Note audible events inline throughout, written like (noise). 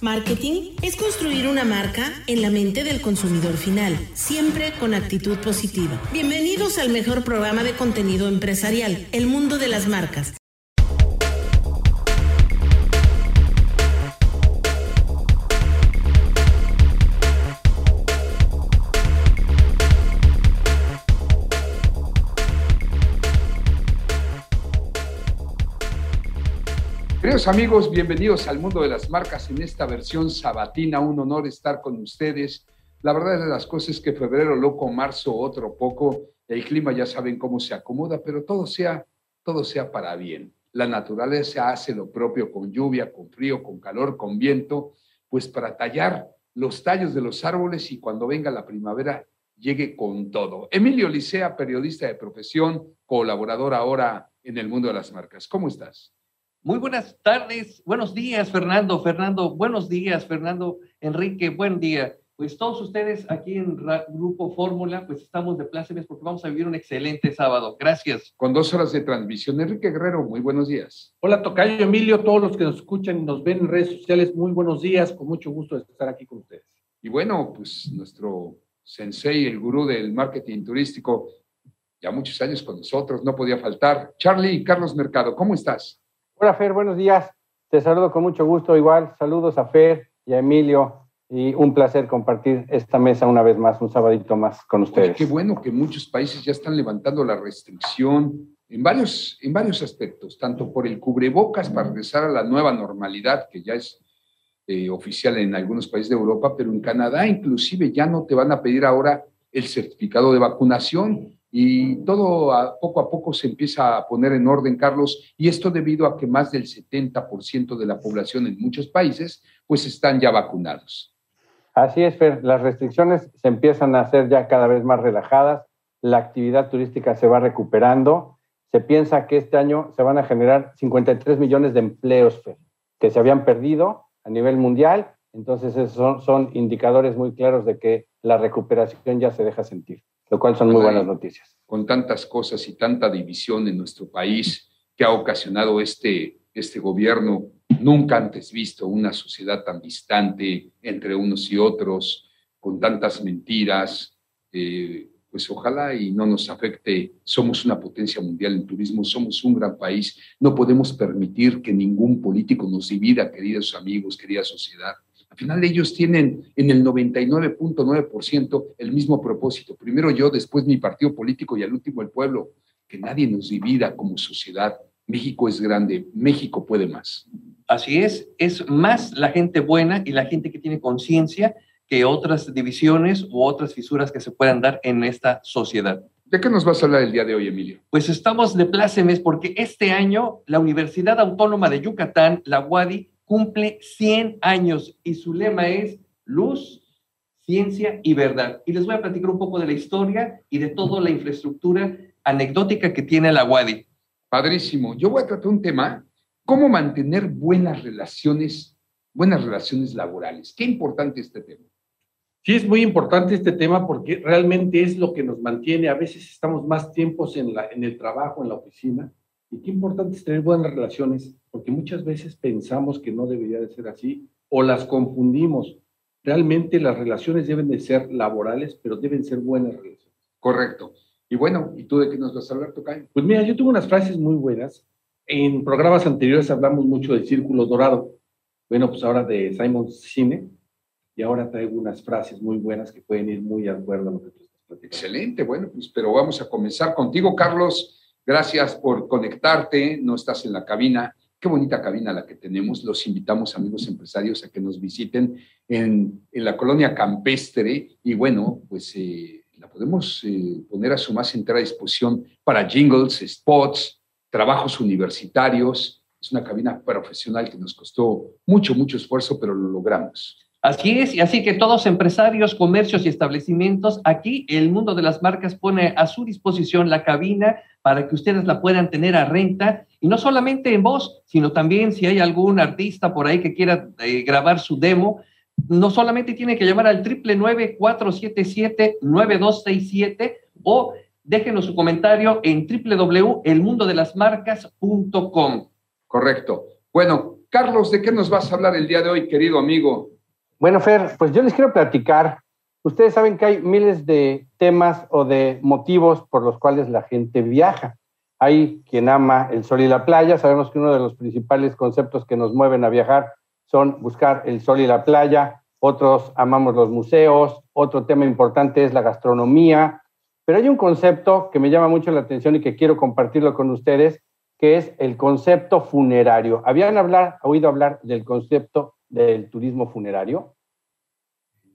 Marketing es construir una marca en la mente del consumidor final, siempre con actitud positiva. Bienvenidos al mejor programa de contenido empresarial, El Mundo de las Marcas. Amigos, bienvenidos al mundo de las marcas en esta versión sabatina. Un honor estar con ustedes. La verdad de las cosas es que febrero loco, marzo otro poco. El clima ya saben cómo se acomoda, pero todo sea, todo sea para bien. La naturaleza hace lo propio con lluvia, con frío, con calor, con viento, pues para tallar los tallos de los árboles y cuando venga la primavera llegue con todo. Emilio Licea, periodista de profesión, colaborador ahora en el mundo de las marcas. ¿Cómo estás? Muy buenas tardes, buenos días, Fernando. Fernando, buenos días, Fernando. Enrique, buen día. Pues todos ustedes aquí en Grupo Fórmula, pues estamos de plácemes porque vamos a vivir un excelente sábado. Gracias. Con dos horas de transmisión. Enrique Guerrero, muy buenos días. Hola, Tocayo Emilio, todos los que nos escuchan y nos ven en redes sociales, muy buenos días. Con mucho gusto de estar aquí con ustedes. Y bueno, pues nuestro sensei, el gurú del marketing turístico, ya muchos años con nosotros, no podía faltar. Charlie Carlos Mercado, ¿cómo estás? Hola Fer, buenos días. Te saludo con mucho gusto igual. Saludos a Fer y a Emilio y un placer compartir esta mesa una vez más, un sabadito más con ustedes. qué bueno que muchos países ya están levantando la restricción en varios, en varios aspectos, tanto por el cubrebocas para regresar a la nueva normalidad que ya es eh, oficial en algunos países de Europa, pero en Canadá inclusive ya no te van a pedir ahora el certificado de vacunación y todo poco a poco se empieza a poner en orden, Carlos, y esto debido a que más del 70% de la población en muchos países pues están ya vacunados. Así es, Fer, las restricciones se empiezan a hacer ya cada vez más relajadas, la actividad turística se va recuperando, se piensa que este año se van a generar 53 millones de empleos, Fer, que se habían perdido a nivel mundial, entonces esos son indicadores muy claros de que la recuperación ya se deja sentir lo cual son muy buenas noticias. Con tantas cosas y tanta división en nuestro país que ha ocasionado este, este gobierno, nunca antes visto una sociedad tan distante entre unos y otros, con tantas mentiras, eh, pues ojalá y no nos afecte. Somos una potencia mundial en turismo, somos un gran país, no podemos permitir que ningún político nos divida, queridos amigos, querida sociedad. Al final ellos tienen en el 99.9% el mismo propósito. Primero yo, después mi partido político y al último el pueblo. Que nadie nos divida como sociedad. México es grande, México puede más. Así es, es más la gente buena y la gente que tiene conciencia que otras divisiones u otras fisuras que se puedan dar en esta sociedad. ¿De qué nos vas a hablar el día de hoy, Emilio? Pues estamos de plácemes porque este año la Universidad Autónoma de Yucatán, la UADI, cumple 100 años y su lema es luz, ciencia y verdad. Y les voy a platicar un poco de la historia y de toda la infraestructura anecdótica que tiene la UADI. Padrísimo. Yo voy a tratar un tema, cómo mantener buenas relaciones, buenas relaciones laborales. Qué importante este tema. Sí, es muy importante este tema porque realmente es lo que nos mantiene. A veces estamos más tiempos en, la, en el trabajo, en la oficina, y qué importante es tener buenas relaciones, porque muchas veces pensamos que no debería de ser así o las confundimos. Realmente las relaciones deben de ser laborales, pero deben ser buenas relaciones. Correcto. Y bueno, ¿y tú de qué nos vas a hablar, Tocayo? Pues mira, yo tengo unas frases muy buenas. En programas anteriores hablamos mucho del círculo dorado. Bueno, pues ahora de Simon Cine. Y ahora traigo unas frases muy buenas que pueden ir muy de acuerdo a lo que tú estás platicando. Excelente, bueno, pues pero vamos a comenzar contigo, Carlos. Gracias por conectarte, no estás en la cabina. Qué bonita cabina la que tenemos. Los invitamos, amigos empresarios, a que nos visiten en, la colonia campestre y bueno, pues eh, la podemos eh, poner a su más entera disposición para jingles, spots, trabajos universitarios. Es una cabina profesional que nos costó mucho, mucho esfuerzo, pero lo logramos. Así es, y así que todos empresarios, comercios y establecimientos, aquí el mundo de las marcas pone a su disposición la cabina para que ustedes la puedan tener a renta y no solamente en voz, sino también si hay algún artista por ahí que quiera eh, grabar su demo, no solamente tiene que llamar al triple 9267 o déjenos su comentario en www.elmundodelasmarcas.com. Correcto. Bueno, Carlos, ¿de qué nos vas a hablar el día de hoy, querido amigo? Bueno, Fer, pues yo les quiero platicar. Ustedes saben que hay miles de temas o de motivos por los cuales la gente viaja. Hay quien ama el sol y la playa. Sabemos que uno de los principales conceptos que nos mueven a viajar son buscar el sol y la playa. Otros amamos los museos. Otro tema importante es la gastronomía. Pero hay un concepto que me llama mucho la atención y que quiero compartirlo con ustedes, que es el concepto funerario. ¿Habían hablar, oído hablar del concepto del turismo funerario?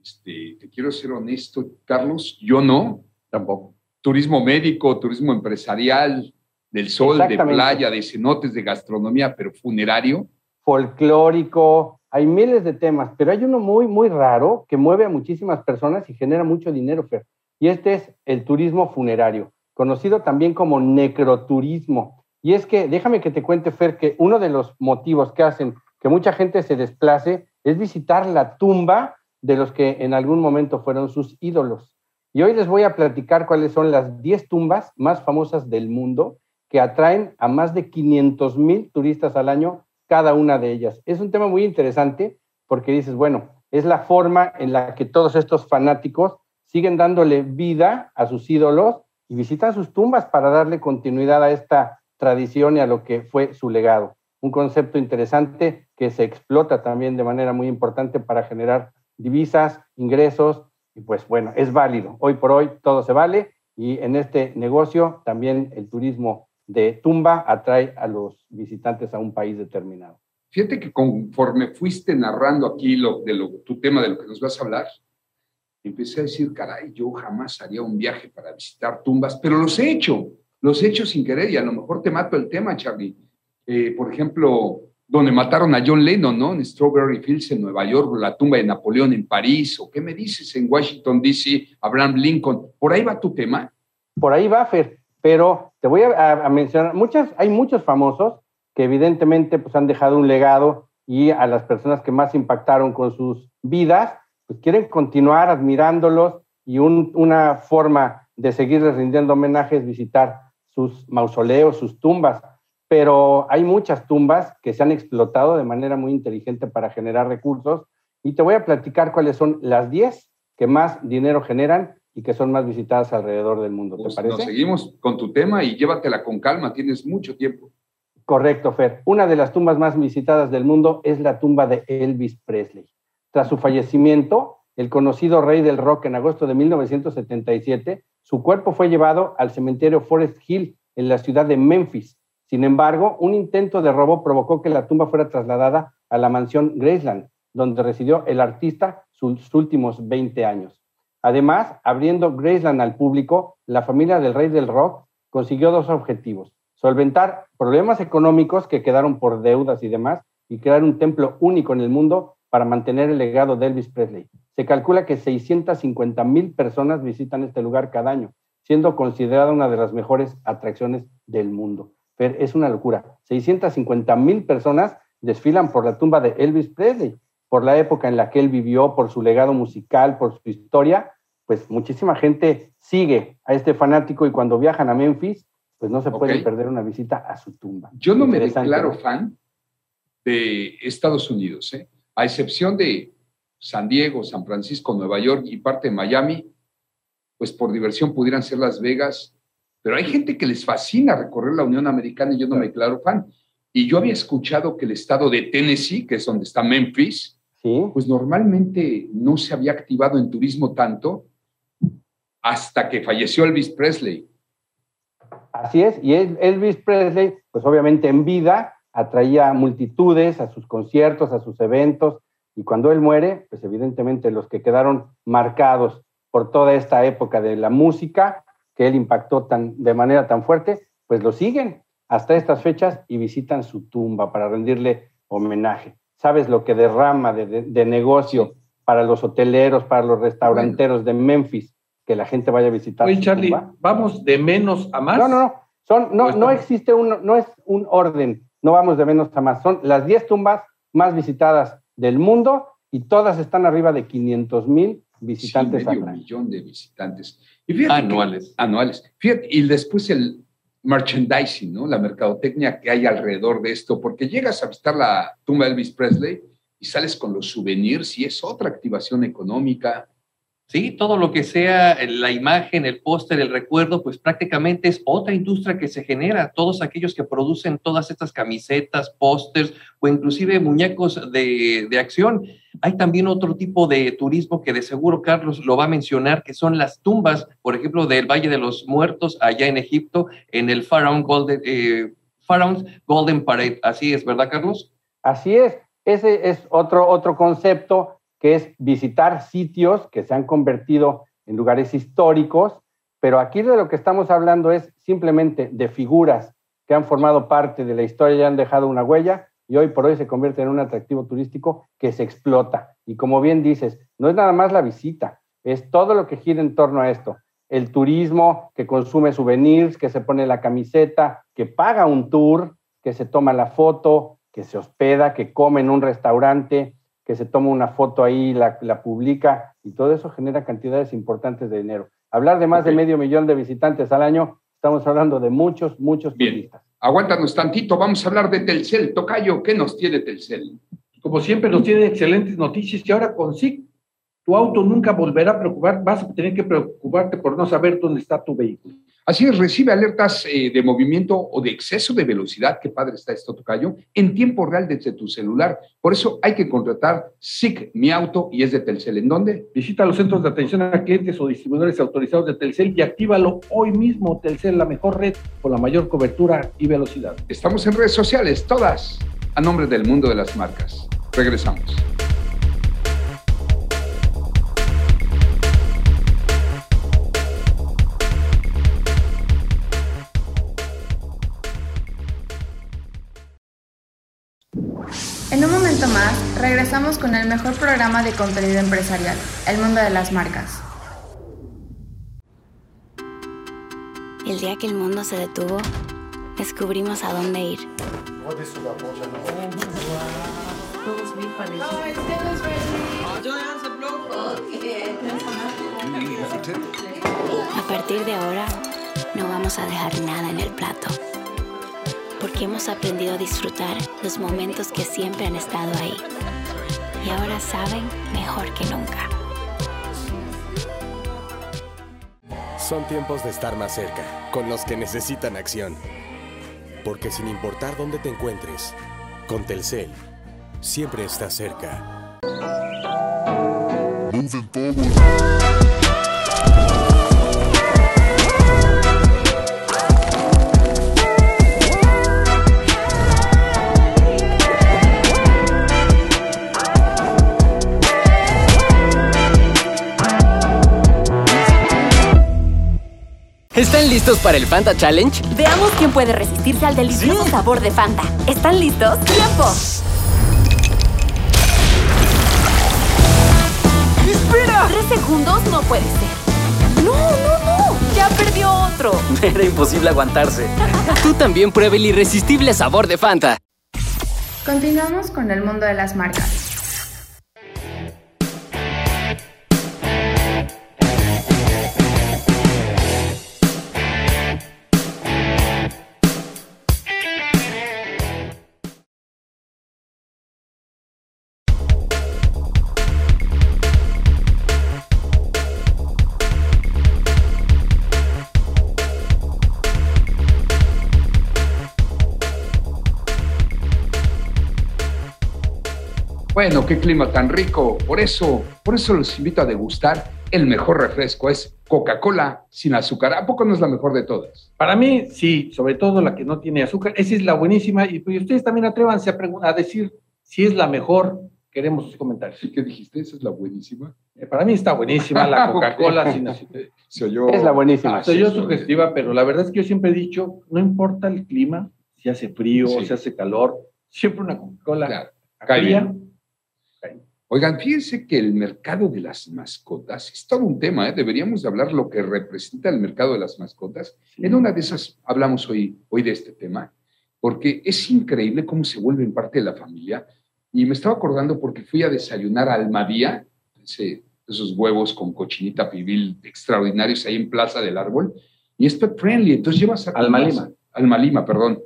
Este, te quiero ser honesto, Carlos, yo no, tampoco. Turismo médico, turismo empresarial, del sol, de playa, de cenotes, de gastronomía, pero funerario. Folclórico, hay miles de temas, pero hay uno muy, muy raro que mueve a muchísimas personas y genera mucho dinero, Fer. Y este es el turismo funerario, conocido también como necroturismo. Y es que, déjame que te cuente, Fer, que uno de los motivos que hacen que mucha gente se desplace es visitar la tumba de los que en algún momento fueron sus ídolos. Y hoy les voy a platicar cuáles son las 10 tumbas más famosas del mundo que atraen a más de 500 mil turistas al año, cada una de ellas. Es un tema muy interesante porque dices, bueno, es la forma en la que todos estos fanáticos siguen dándole vida a sus ídolos y visitan sus tumbas para darle continuidad a esta tradición y a lo que fue su legado. Un concepto interesante que se explota también de manera muy importante para generar divisas, ingresos, y pues bueno, es válido. Hoy por hoy todo se vale y en este negocio también el turismo de tumba atrae a los visitantes a un país determinado. Fíjate que conforme fuiste narrando aquí lo, de lo, tu tema de lo que nos vas a hablar, empecé a decir, caray, yo jamás haría un viaje para visitar tumbas, pero los he hecho, los he hecho sin querer y a lo mejor te mato el tema, Charlie. Eh, por ejemplo, donde mataron a John Lennon, ¿no? En Strawberry Fields, en Nueva York, la tumba de Napoleón en París, o qué me dices en Washington, D.C., Abraham Lincoln. ¿Por ahí va tu tema? Por ahí va, Fer pero te voy a, mencionar, hay muchos famosos que evidentemente pues, han dejado un legado y a las personas que más impactaron con sus vidas, pues quieren continuar admirándolos y una forma de seguirles rindiendo homenaje es visitar sus mausoleos, sus tumbas. Pero hay muchas tumbas que se han explotado de manera muy inteligente para generar recursos y te voy a platicar cuáles son las 10 que más dinero generan y que son más visitadas alrededor del mundo. ¿Te pues parece? Nos seguimos con tu tema y llévatela con calma, tienes mucho tiempo. Correcto, Fer. Una de las tumbas más visitadas del mundo es la tumba de Elvis Presley. Tras su fallecimiento, el conocido rey del rock en agosto de 1977, su cuerpo fue llevado al cementerio Forest Hill en la ciudad de Memphis. Sin embargo, un intento de robo provocó que la tumba fuera trasladada a la mansión Graceland, donde residió el artista sus últimos 20 años. Además, abriendo Graceland al público, la familia del rey del rock consiguió dos objetivos. Solventar problemas económicos que quedaron por deudas y demás y crear un templo único en el mundo para mantener el legado de Elvis Presley. Se calcula que 650 mil personas visitan este lugar cada año, siendo considerada una de las mejores atracciones del mundo. Pero es una locura. 650 mil personas desfilan por la tumba de Elvis Presley, por la época en la que él vivió, por su legado musical, por su historia pues muchísima gente sigue a este fanático y cuando viajan a Memphis, pues no se puede perder una visita a su tumba. Yo no me declaro fan de Estados Unidos, ¿eh? a excepción de San Diego, San Francisco, Nueva York y parte de Miami, pues por diversión pudieran ser Las Vegas, pero hay gente que les fascina recorrer la Unión Americana y yo no me declaro fan. Y yo había escuchado que el estado de Tennessee, que es donde está Memphis, pues normalmente no se había activado en turismo tanto hasta que falleció Elvis Presley. Así es, y Elvis Presley, pues obviamente en vida, atraía multitudes a sus conciertos, a sus eventos, y cuando él muere, pues evidentemente los que quedaron marcados por toda esta época de la música que él impactó tan, de manera tan fuerte, pues lo siguen hasta estas fechas y visitan su tumba para rendirle homenaje. ¿Sabes lo que derrama de, negocio para los hoteleros, para los restauranteros de Memphis? Que la gente vaya a visitar. Oye, Charlie, ¿vamos de menos a más? No, no, no. Son, no, no existe un, no es un orden, no vamos de menos a más. Son las 10 tumbas más visitadas del mundo y todas están arriba de 500 mil visitantes sí, medio millón de visitantes. Y anuales. anuales. Fíjate, y después el, merchandising, ¿no? La mercadotecnia que hay alrededor de esto, porque llegas a visitar la tumba de Elvis Presley y sales con los souvenirs y es otra activación económica. Sí, todo lo que sea la imagen, el póster, el recuerdo, pues prácticamente es otra industria que se genera. Todos aquellos que producen todas estas camisetas, pósters o inclusive muñecos de, de, acción. Hay también otro tipo de turismo que de seguro Carlos lo va a mencionar, que son las tumbas, por ejemplo, del Valle de los Muertos allá en Egipto, en el Pharaoh Golden, eh, Pharaoh's Golden Parade. Así es, ¿verdad, Carlos? Así es. Ese es otro, otro concepto que es visitar sitios que se han convertido en lugares históricos, pero aquí de lo que estamos hablando es simplemente de figuras que han formado parte de la historia y han dejado una huella y hoy por hoy se convierte en un atractivo turístico que se explota. Y como bien dices, no es nada más la visita, es todo lo que gira en torno a esto. El turismo que consume souvenirs, que se pone la camiseta, que paga un tour, que se toma la foto, que se hospeda, que come en un restaurante, que se toma una foto ahí, la, la publica, y todo eso genera cantidades importantes de dinero. Hablar de más okay. de medio millón de visitantes al año, estamos hablando de muchos, muchos Bien. turistas. Aguántanos tantito, vamos a hablar de Telcel. Tocayo, ¿qué nos tiene Telcel? Como siempre, nos tiene excelentes noticias y ahora con SIC, tu auto nunca volverá a preocupar, vas a tener que preocuparte por no saber dónde está tu vehículo. Así es, recibe alertas eh, de movimiento o de exceso de velocidad, qué padre está esto, Tocayo, en tiempo real desde tu celular. Por eso hay que contratar SIC Mi Auto y es de Telcel. ¿En dónde? Visita los centros de atención a clientes o distribuidores autorizados de Telcel y actívalo hoy mismo. Telcel, la mejor red con la mayor cobertura y velocidad. Estamos en redes sociales, todas, a nombre del mundo de las marcas. Regresamos. Regresamos con el mejor programa de contenido empresarial, El Mundo de las Marcas. El día que el mundo se detuvo, descubrimos a dónde ir. A partir de ahora, no vamos a dejar nada en el plato porque hemos aprendido a disfrutar los momentos que siempre han estado ahí. Y ahora saben mejor que nunca. Son tiempos de estar más cerca, con los que necesitan acción. Porque sin importar dónde te encuentres, con Telcel, siempre estás cerca. Moving forward. ¿Están listos para el Fanta Challenge? Veamos quién puede resistirse al delicioso ¿Sí? sabor de Fanta. ¿Están listos? ¡Tiempo! ¡Espera! Tres segundos no puede ser. ¡No, no, no! ¡Ya perdió otro! (laughs) Era imposible aguantarse. Tú también prueba el irresistible sabor de Fanta. Continuamos con el mundo de las marcas. Bueno, qué clima tan rico. Por eso, por eso los invito a degustar el mejor refresco. Es Coca-Cola sin azúcar. ¿A poco no es la mejor de todas? Para mí, sí, sobre todo la que no tiene azúcar. Esa es la buenísima. Y pues ustedes también atrévanse a, a decir si es la mejor. Queremos sus comentarios. ¿Sí qué dijiste? ¿Esa es la buenísima? Eh, para mí está buenísima la (laughs) Coca-Cola sin azúcar. (laughs) Se oyó, es la buenísima. Se oyó sugestiva, pero la verdad es que yo siempre he dicho, no importa el clima, si hace frío, sí. si hace calor, siempre una Coca-Cola claro. fría Oigan, fíjense que el mercado de las mascotas es todo un tema, ¿eh? deberíamos de hablar lo que representa el mercado de las mascotas. Sí. En una de esas hablamos hoy, hoy de este tema, porque es increíble cómo se vuelven parte de la familia. Y me estaba acordando porque fui a desayunar a Almadía, ese, esos huevos con cochinita pibil extraordinarios ahí en Plaza del Árbol, y es pet friendly, entonces llevas a... Alma Lima. Alma Lima, perdón,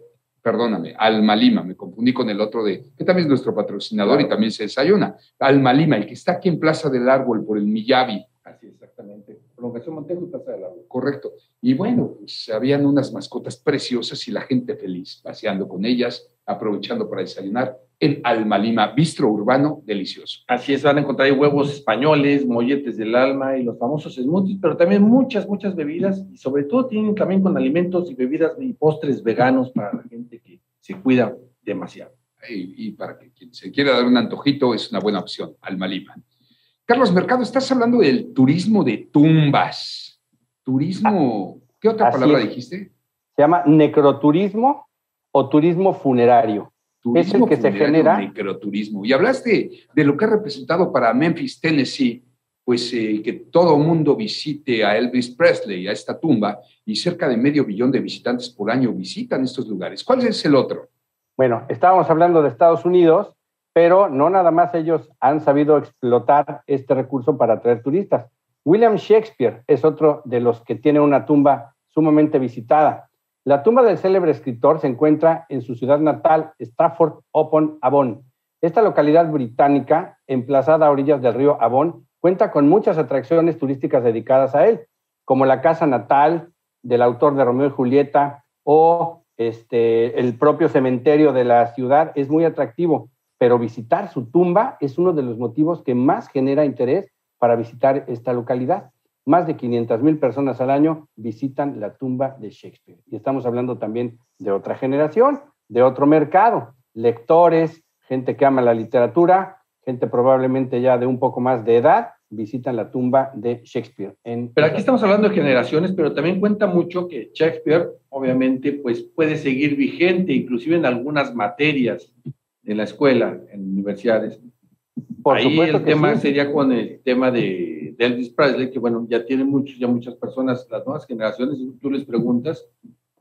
perdóname, Alma Lima, me confundí con el otro de, que también es nuestro patrocinador y también se desayuna. Alma Lima, el que está aquí en Plaza del Árbol por el Miyavi. Así exactamente. Prolongación Montejo y Plaza del Árbol. Correcto. Y bueno, pues habían unas mascotas preciosas y la gente feliz paseando con ellas, aprovechando para desayunar en Alma Lima, bistro urbano delicioso. Así es, van a encontrar ahí huevos españoles, molletes del alma y los famosos smoothies, pero también muchas, muchas bebidas y sobre todo tienen también con alimentos y bebidas y postres veganos para la gente se cuida demasiado. Y, y para que quien se quiera dar un antojito es una buena opción, Alma Lima. Carlos Mercado, estás hablando del turismo de tumbas. Turismo, ¿qué otra Así palabra es. dijiste? Se llama necroturismo o turismo funerario. es el que se genera. Necroturismo. Y hablaste de lo que ha representado para Memphis, Tennessee, pues eh, que todo mundo visite a Elvis Presley, a esta tumba, y cerca de medio billón de visitantes por año visitan estos lugares. ¿Cuál es el otro? Bueno, estábamos hablando de Estados Unidos, pero no nada más ellos han sabido explotar este recurso para atraer turistas. William Shakespeare es otro de los que tiene una tumba sumamente visitada. La tumba del célebre escritor se encuentra en su ciudad natal, Stafford upon Avon. Esta localidad británica, emplazada a orillas del río Avon, cuenta con muchas atracciones turísticas dedicadas a él, como la casa natal del autor de Romeo y Julieta o este, el propio cementerio de la ciudad es muy atractivo, pero visitar su tumba es uno de los motivos que más genera interés para visitar esta localidad. Más de 500 mil personas al año visitan la tumba de Shakespeare. Y estamos hablando también de otra generación, de otro mercado, lectores, gente que ama la literatura, gente probablemente ya de un poco más de edad, visitan la tumba de Shakespeare. En Pero aquí estamos hablando de generaciones, pero también cuenta mucho que Shakespeare, obviamente, pues puede seguir vigente, inclusive en algunas materias en la escuela, en universidades. Por Ahí supuesto el que tema sí. sería con el tema de, de Elvis Presley, que bueno, ya tienen muchos, ya muchas personas, las nuevas generaciones, tú les preguntas,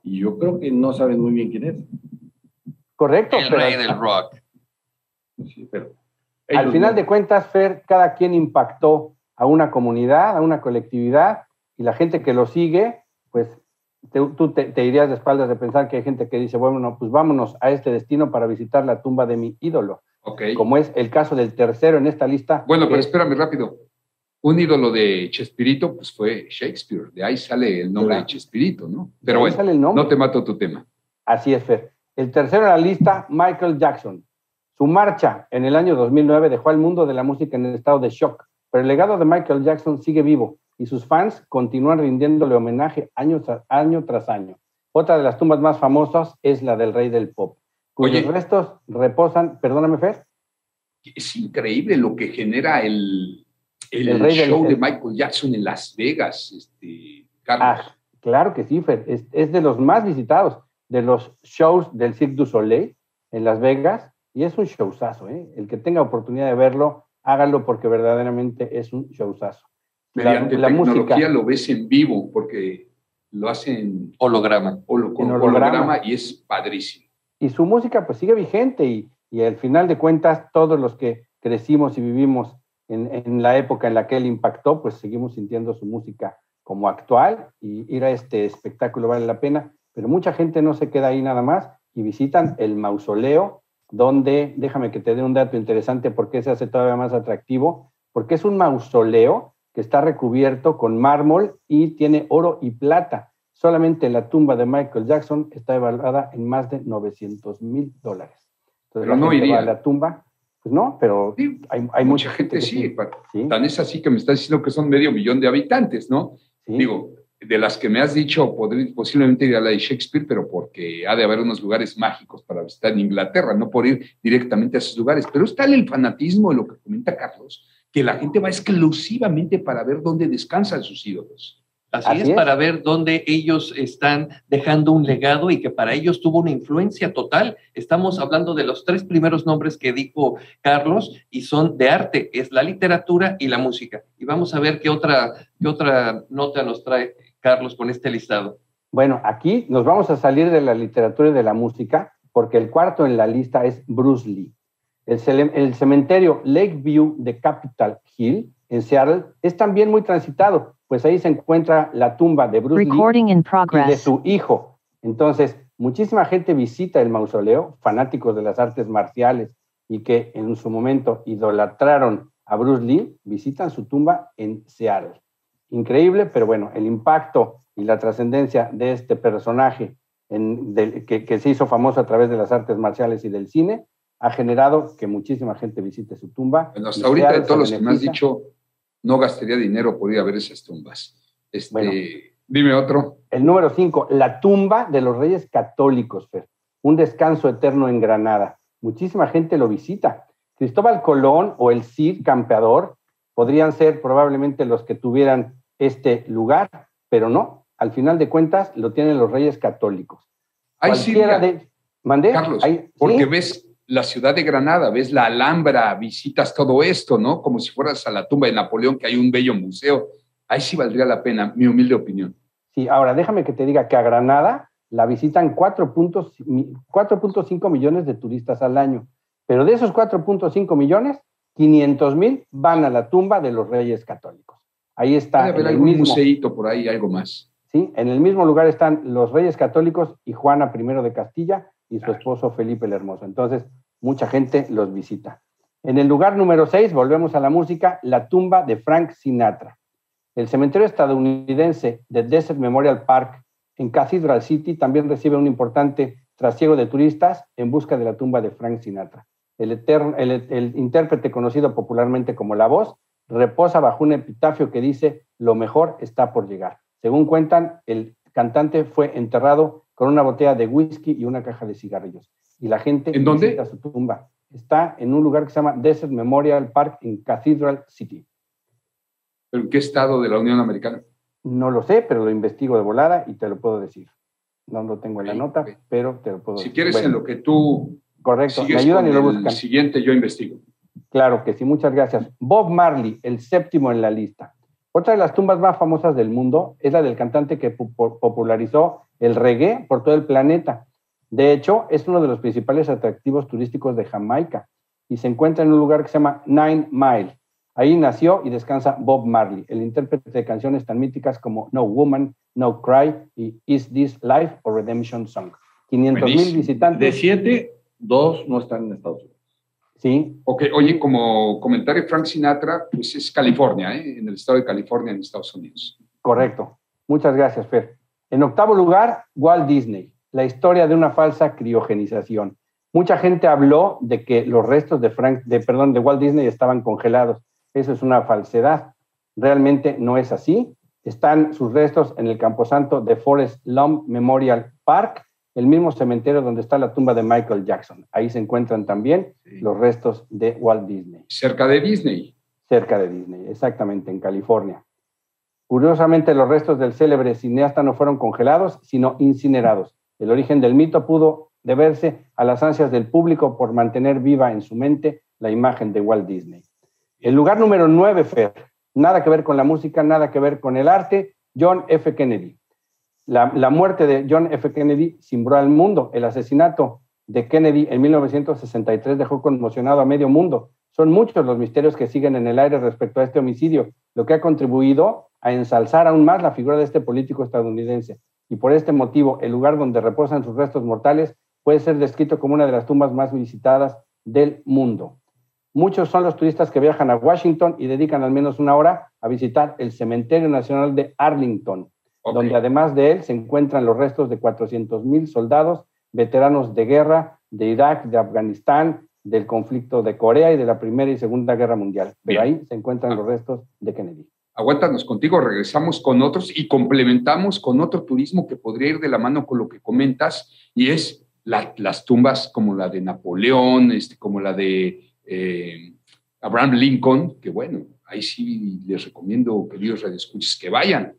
y yo creo que no saben muy bien quién es. Correcto. El pero- rey del rock. Sí, pero Al final no. de cuentas, Fer, cada quien impactó a una comunidad, a una colectividad, y la gente que lo sigue, pues te- tú te, te irías de espaldas de pensar que hay gente que dice, bueno, pues vámonos a este destino para visitar la tumba de mi ídolo, Ok. como es el caso del tercero en esta lista. Bueno, pero es- espérame rápido. Un ídolo de Chespirito, pues fue Shakespeare. De ahí sale el nombre Claro. de Chespirito, ¿no? de Pero bueno, sale el nombre. no te mato tu tema. Así es, Fer. El tercero en la lista, Michael Jackson. Su marcha en el año 2009 dejó al mundo de la música en estado de shock, pero el legado de Michael Jackson sigue vivo y sus fans continúan rindiéndole homenaje año tras año. Tras año. Otra de las tumbas más famosas es la del rey del pop, cuyos Oye. restos reposan, perdóname, Fer, Es increíble lo que genera el, el, El rey del- show de el- Michael Jackson en Las Vegas, este, Carlos. Ah, claro que sí, Fer. Es, es de los más visitados, de los shows del Cirque du Soleil en Las Vegas, y es un showzazo, ¿eh? El que tenga oportunidad de verlo, hágalo porque verdaderamente es un showzazo. La, Mediante la tecnología música, lo ves en vivo porque lo hacen Holograma. holo- con En holograma. holograma. y es padrísimo. y su música pues sigue vigente y, y al final de cuentas todos los que crecimos y vivimos en, en la época en la que él impactó, pues seguimos sintiendo su música como actual y ir a este espectáculo vale la pena, pero mucha gente no se queda ahí nada más y visitan el mausoleo donde, déjame que te dé un dato interesante porque se hace todavía más atractivo, porque es un mausoleo que está recubierto con mármol y tiene oro y plata. Solamente la tumba de Michael Jackson está evaluada en más de 900 mil dólares. Entonces, Pero la no gente iría. va a la tumba, pues no, pero Sí, hay, hay mucha gente que sí. Sí, Tan es así que me estás diciendo que son medio millón de habitantes, ¿no? sí. Digo, de las que me has dicho, podría, posiblemente ir a la de Shakespeare, pero porque ha de haber unos lugares mágicos para visitar en Inglaterra, no por ir directamente a esos lugares. Pero está el fanatismo de lo que comenta Carlos, que la gente va exclusivamente para ver dónde descansan sus ídolos. Así, Así es, es. para ver dónde ellos están dejando un legado y que para ellos tuvo una influencia total. Estamos hablando de los tres primeros nombres que dijo Carlos y son de arte, es la literatura y la música. Y vamos a ver qué otra, qué otra nota nos trae Carlos con este listado. Bueno, aquí nos vamos a salir de la literatura y de la música porque el cuarto en la lista es Bruce Lee. El, el cementerio Lakeview de Capitol Hill en Seattle es también muy transitado, pues ahí se encuentra la tumba de Bruce Lee Recording in y de su hijo. Entonces, muchísima gente visita el mausoleo, fanáticos de las artes marciales y que en su momento idolatraron a Bruce Lee, visitan su tumba en Seattle. Increíble, pero bueno, el impacto y la trascendencia de este personaje que, se hizo famoso a través de las artes marciales y del cine ha generado que muchísima gente visite su tumba. Bueno, hasta ahorita de todos los que me has dicho, no gastaría dinero por ir a ver esas tumbas. Este, dime otro. El número 5, la tumba de los reyes católicos, Fer. Un descanso eterno en Granada. Muchísima gente lo visita. Cristóbal Colón o el Cid campeador podrían ser probablemente los que tuvieran este lugar, pero no. Al final de cuentas lo tienen los reyes católicos. Ahí sí, de... ¿Mandé? Carlos, porque ves la ciudad de Granada, ves la Alhambra, visitas todo esto, ¿no? Como si fueras a la tumba de Napoleón, que hay un bello museo. Ahí sí valdría la pena, mi humilde opinión. Sí, ahora déjame que te diga que a Granada la visitan 4.5 millones de turistas al año, pero de esos 4.5 millones, 500 mil van a la tumba de los reyes católicos. Ahí está. Debe haber algún museíto por ahí, algo más. Sí, en el mismo lugar están los reyes católicos y Juana I de Castilla, y su esposo Felipe el Hermoso. Entonces, mucha gente los visita. En el lugar número 6, volvemos a la música, la tumba de Frank Sinatra. El cementerio estadounidense de Desert Memorial Park en Cathedral City también recibe un importante trasiego de turistas en busca de la tumba de Frank Sinatra. El, el intérprete conocido popularmente como La Voz reposa bajo un epitafio que dice, lo mejor está por llegar. Según cuentan, el cantante fue enterrado con una botella de whisky y una caja de cigarrillos. Y la gente ¿En dónde? su tumba. Está en un lugar que se llama Desert Memorial Park en Cathedral City. ¿En qué estado de la Unión Americana? No lo sé, pero lo investigo de volada y te lo puedo decir. No lo tengo en la nota, pero te lo puedo decir. Si quieres en lo que tú correcto, me ayudan y lo buscan. El siguiente yo investigo. Claro que sí, muchas gracias. Bob Marley, el séptimo en la lista. Otra de las tumbas más famosas del mundo es la del cantante que popularizó el reggae por todo el planeta. De hecho, es uno de los principales atractivos turísticos de Jamaica y se encuentra en un lugar que se llama Nine Mile. Ahí nació y descansa Bob Marley, el intérprete de canciones tan míticas como No Woman, No Cry y Is This Life o Redemption Song. 500 mil visitantes. De siete, dos no están en Estados Unidos. Sí. Ok, oye, como comentario, Frank Sinatra, pues es California, ¿eh? en el estado de California, en Estados Unidos. Correcto. Muchas gracias, Fer. En octavo lugar, Walt Disney, la historia de una falsa criogenización. Mucha gente habló de que los restos de Frank, de perdón, de Walt Disney estaban congelados. Eso es una falsedad. Realmente no es así. Están sus restos en el camposanto de Forest Lawn Memorial Park, el mismo cementerio donde está la tumba de Michael Jackson. Ahí se encuentran también los restos de Walt Disney. Cerca de Disney. Cerca de Disney, exactamente, en California. Curiosamente, los restos del célebre cineasta no fueron congelados, sino incinerados. El origen del mito pudo deberse a las ansias del público por mantener viva en su mente la imagen de Walt Disney. El lugar número 9, Fer, nada que ver con la música, nada que ver con el arte, John F. Kennedy. La, muerte de John F. Kennedy cimbró al mundo. El asesinato de Kennedy en 1963 dejó conmocionado a medio mundo. Son muchos los misterios que siguen en el aire respecto a este homicidio, lo que ha contribuido a ensalzar aún más la figura de este político estadounidense. Y por este motivo, el lugar donde reposan sus restos mortales puede ser descrito como una de las tumbas más visitadas del mundo. Muchos son los turistas que viajan a Washington y dedican al menos una hora a visitar el Cementerio Nacional de Arlington, donde además de él se encuentran los restos de 400 mil soldados, veteranos de guerra de Irak, de Afganistán, del conflicto de Corea y de la Primera y Segunda Guerra Mundial. Pero ahí se encuentran los restos de Kennedy aguántanos contigo, regresamos con otros y complementamos con otro turismo que podría ir de la mano con lo que comentas, y es las tumbas como la de Napoleón, este, como la de eh, Abraham Lincoln, que bueno, ahí sí les recomiendo, queridos radioescuchas, que vayan.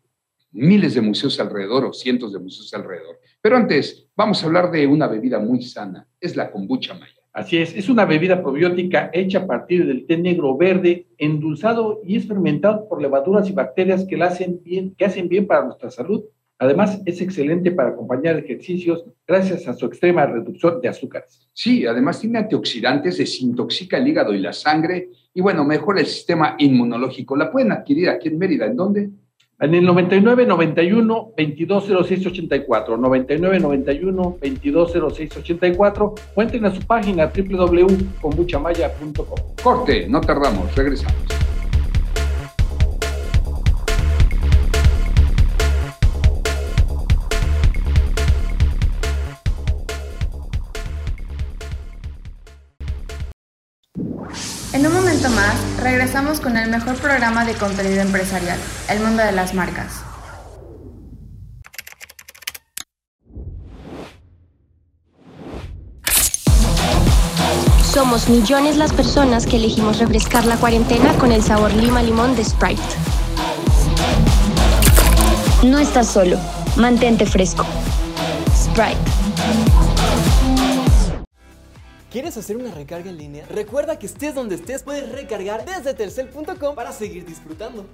Miles de museos alrededor o cientos de museos alrededor. Pero antes, vamos a hablar de una bebida muy sana, es la kombucha maya. Así es, es una bebida probiótica hecha a partir del té negro verde, endulzado y es fermentado por levaduras y bacterias que, la hacen, bien, que hacen bien para nuestra salud. Además, es excelente para acompañar ejercicios gracias a su extrema reducción de azúcares. Sí, además tiene antioxidantes, desintoxica el hígado y la sangre y bueno, mejora el sistema inmunológico. La pueden adquirir aquí en Mérida. ¿En dónde? En el 99 91 2206 84, 99 91 2206 84, cuenten a su página www.combuchamaya.com. Corte, no tardamos, regresamos. En un momento más, regresamos con el mejor programa de contenido empresarial, El Mundo de las Marcas. Somos millones las personas que elegimos refrescar la cuarentena con el sabor lima limón de Sprite. No estás solo, mantente fresco. Sprite. ¿Quieres hacer una recarga en línea? Recuerda que estés donde estés, puedes recargar desde telcel.com para seguir disfrutando.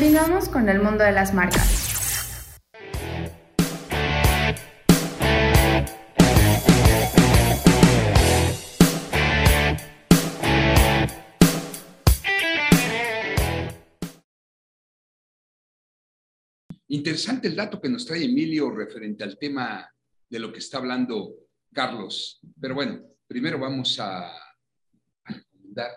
Continuamos con el mundo de las marcas. Interesante el dato que nos trae Emilio referente al tema de lo que está hablando Carlos. Pero bueno, primero vamos a, recomendar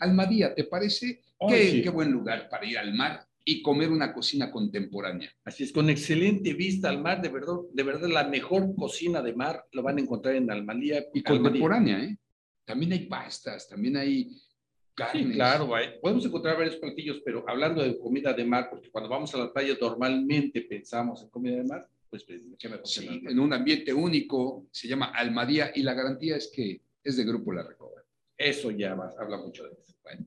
Almadía, ¿te parece? Qué, sí. qué buen lugar para ir al mar y comer una cocina contemporánea. Así es, con excelente vista al mar, de verdad, de verdad la mejor cocina de mar lo van a encontrar en Almalía. Y contemporánea, ¿eh? También hay pastas, también hay carnes. Sí, claro, hay- podemos encontrar varios platillos, pero hablando de comida de mar, porque cuando vamos a la playa normalmente pensamos en comida de mar, pues qué mejor que Sí, en en un ambiente único, se llama Almadía y la garantía es que es de Grupo La Recoba. Eso ya va- habla mucho de eso. Bueno.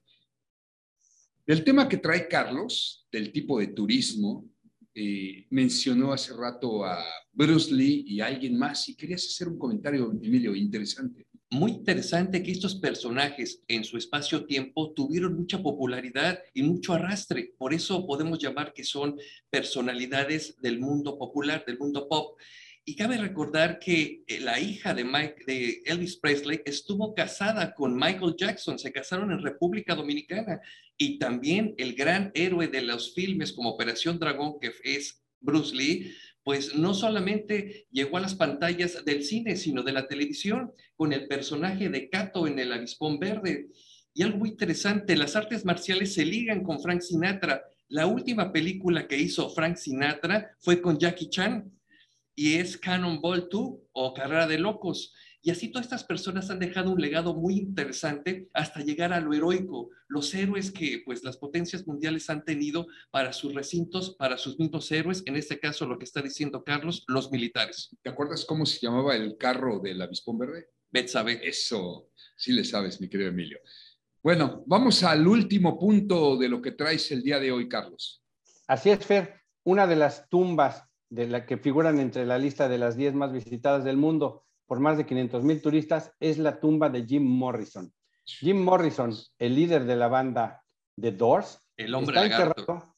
Del tema que trae Carlos, del tipo de turismo, eh, mencionó hace rato a Bruce Lee y a alguien más y querías hacer un comentario, Emilio, interesante. muy interesante que estos personajes en su espacio-tiempo tuvieron mucha popularidad y mucho arrastre. Por eso podemos llamar que son personalidades del mundo popular, del mundo pop. Y cabe recordar que eh, la hija de, Mike, Elvis Presley estuvo casada con Michael Jackson, se casaron en República Dominicana. Y también el gran héroe de los filmes como Operación Dragón, que es Bruce Lee, pues no solamente llegó a las pantallas del cine, sino de la televisión, con el personaje de Kato en El Avispón Verde. Y algo muy interesante, las artes marciales se ligan con Frank Sinatra. La última película que hizo Frank Sinatra fue con Jackie Chan y es Cannonball 2 o Carrera de Locos. Y así todas estas personas han dejado un legado muy interesante hasta llegar a lo heroico, los héroes que pues las potencias mundiales han tenido para sus recintos, para sus mismos héroes, en este caso lo que está diciendo Carlos, los militares. ¿Te acuerdas cómo se llamaba el carro del avispón verde? Betsabe. Eso, sí le sabes, mi querido Emilio. Bueno, vamos al último punto de lo que traes el día de hoy, Carlos. Así es, Fer. Una de las tumbas de la que figuran entre la lista de las 10 más visitadas del mundo por más de 500 mil turistas es la tumba de Jim Morrison. Jim Morrison, el líder de la banda The Doors, El hombre está enterrado,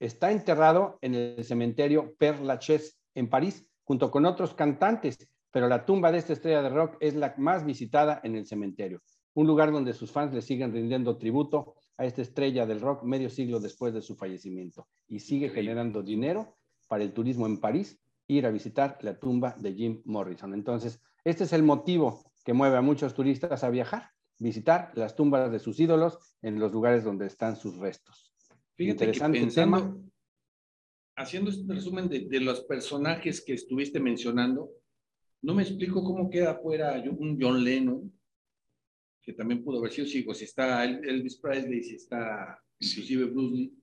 está enterrado en el cementerio Père Lachaise en París, junto con otros cantantes, pero la tumba de esta estrella de rock es la más visitada en el cementerio, un lugar donde sus fans le siguen rindiendo tributo a esta estrella del rock medio siglo después de su fallecimiento y sigue generando dinero para el turismo en París, ir a visitar la tumba de Jim Morrison. Entonces, este es el motivo que mueve a muchos turistas a viajar, visitar las tumbas de sus ídolos en los lugares donde están sus restos. Fíjate Interesante que pensando, tema. haciendo este resumen de, de los personajes que estuviste mencionando, no me explico cómo queda fuera un John Lennon, que también pudo haber sido, sí, si está El- Elvis Presley, si está inclusive Bruce Lee.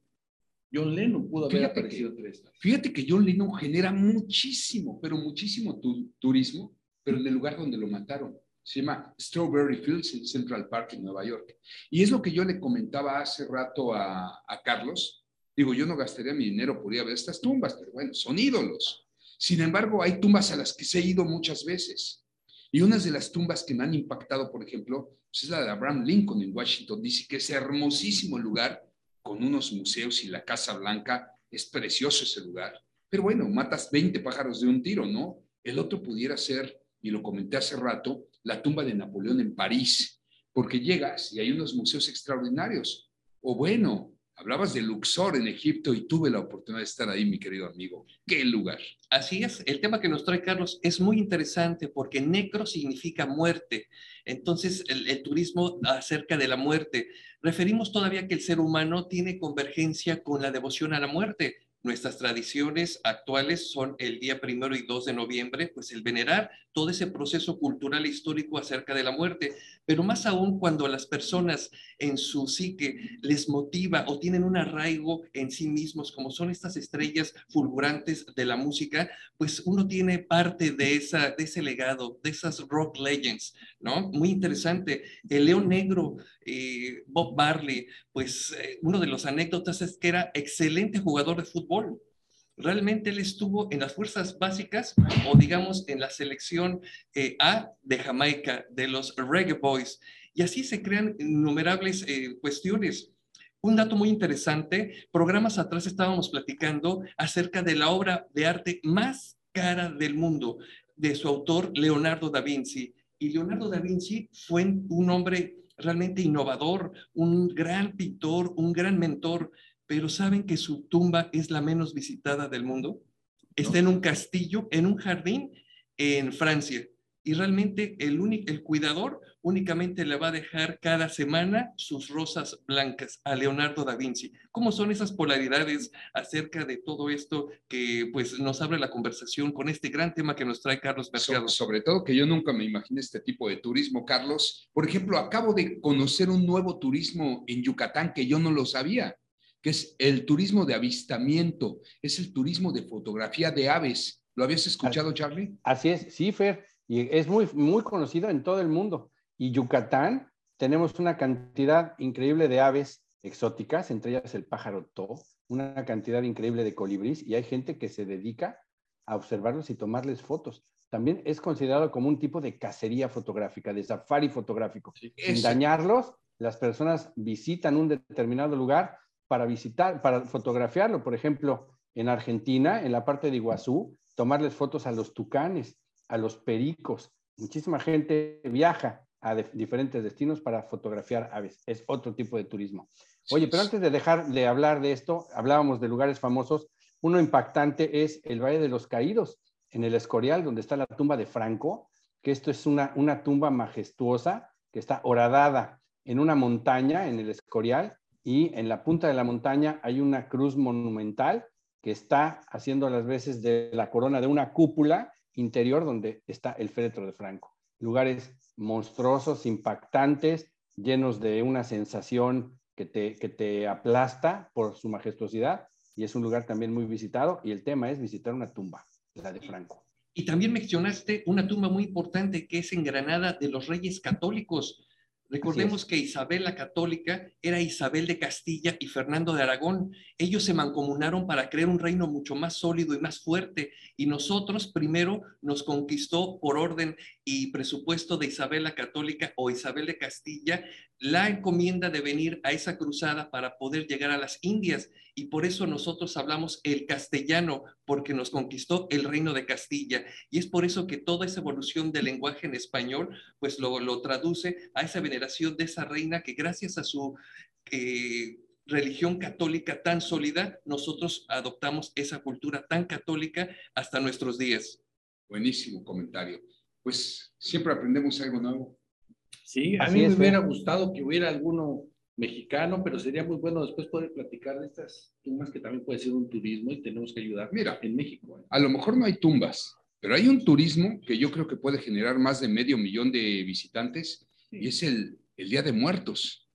John Lennon pudo haber Fíjate aparecido entre estas. Fíjate que John Lennon genera muchísimo, pero muchísimo tu- turismo, pero en el lugar donde lo mataron. Se llama Strawberry Fields en Central Park en Nueva York. Y es lo que yo le comentaba hace rato a, a Carlos. Digo, yo no gastaría mi dinero por ir a ver estas tumbas, pero bueno, son ídolos. Sin embargo, hay tumbas a las que se he ido muchas veces. Y una de las tumbas que me han impactado, por ejemplo, pues es la de Abraham Lincoln en Washington, DC, que es hermosísimo lugar, con unos museos y la Casa Blanca. Es precioso ese lugar. Pero bueno, matas 20 pájaros de un tiro, ¿no? El otro pudiera ser, y lo comenté hace rato, la tumba de Napoleón en París, porque llegas y hay unos museos extraordinarios. O bueno, hablabas de Luxor en Egipto y tuve la oportunidad de estar ahí, mi querido amigo. ¡Qué lugar! Así es, el tema que nos trae Carlos es muy interesante porque necro significa muerte. Entonces, el, turismo acerca de la muerte. Referimos todavía que el ser humano tiene convergencia con la devoción a la muerte. Nuestras tradiciones actuales son el día primero y 2 de noviembre, pues el venerar todo ese proceso cultural e histórico acerca de la muerte, pero más aún cuando a las personas en su psique les motiva o tienen un arraigo en sí mismos, como son estas estrellas fulgurantes de la música, pues uno tiene parte de, esa, de ese legado, de esas rock legends, ¿no? Muy interesante. El León Negro, eh, Bob Marley, pues eh, uno de los anécdotas es que era excelente jugador de fútbol Realmente él estuvo en las fuerzas básicas o digamos en la selección eh, A de Jamaica, de los Reggae Boys. Y así se crean innumerables eh, cuestiones. Un dato muy interesante, programas atrás estábamos platicando acerca de la obra de arte más cara del mundo, de su autor Leonardo da Vinci. Y Leonardo da Vinci fue un hombre realmente innovador, un gran pintor, un gran mentor, pero ¿saben que su tumba es la menos visitada del mundo? Está en un castillo, en un jardín en Francia. Y realmente el, el cuidador únicamente le va a dejar cada semana sus rosas blancas a Leonardo da Vinci. ¿Cómo son esas polaridades acerca de todo esto que pues nos abre la conversación con este gran tema que nos trae Carlos Mercado? sobre todo que yo nunca me imaginé este tipo de turismo, Carlos. Por ejemplo, acabo de conocer un nuevo turismo en Yucatán que yo no lo sabía que es el turismo de avistamiento, es el turismo de fotografía de aves. ¿Lo habías escuchado, Charlie? Así es, sí, Fer, y es muy, muy conocido en todo el mundo. Y Yucatán, tenemos una cantidad increíble de aves exóticas, entre ellas el pájaro to, una cantidad increíble de colibríes, y hay gente que se dedica a observarlos y tomarles fotos. También es considerado como un tipo de cacería fotográfica, de safari fotográfico. Sin dañarlos, las personas visitan un determinado lugar, para visitar, para fotografiarlo. Por ejemplo, en Argentina, en la parte de Iguazú, tomarles fotos a los tucanes, a los pericos. Muchísima gente viaja a diferentes destinos para fotografiar aves. Es otro tipo de turismo. Oye, pero antes de dejar de hablar de esto, hablábamos de lugares famosos. Uno impactante es el Valle de los Caídos, en el Escorial, donde está la tumba de Franco, que esto es una, una tumba majestuosa que está horadada en una montaña, en el Escorial, y en la punta de la montaña hay una cruz monumental que está haciendo las veces de la corona de una cúpula interior donde está el féretro de Franco. Lugares monstruosos, impactantes, llenos de una sensación que te, que te aplasta por su majestuosidad y es un lugar también muy visitado y el tema es visitar una tumba, la de Franco. Y también mencionaste una tumba muy importante que es en Granada de los Reyes Católicos. Recordemos que Isabel la Católica era Isabel de Castilla y Fernando de Aragón. Ellos se mancomunaron para crear un reino mucho más sólido y más fuerte. Y nosotros primero nos conquistó por orden y presupuesto de Isabel la Católica o Isabel de Castilla la encomienda de venir a esa cruzada para poder llegar a las Indias. Y por eso nosotros hablamos el castellano, porque nos conquistó el reino de Castilla. Y es por eso que toda esa evolución del lenguaje en español, pues lo, lo traduce a esa veneración de esa reina que gracias a su eh, religión católica tan sólida, nosotros adoptamos esa cultura tan católica hasta nuestros días. Buenísimo comentario. Pues siempre aprendemos algo nuevo. Sí, a mí me hubiera gustado que hubiera alguno mexicano, pero sería muy bueno después poder platicar de estas tumbas que también puede ser un turismo y tenemos que ayudar. Mira, en México. ¿eh? A lo mejor no hay tumbas, pero hay un turismo que yo creo que puede generar más de medio millón de visitantes y es el, el Día de Muertos.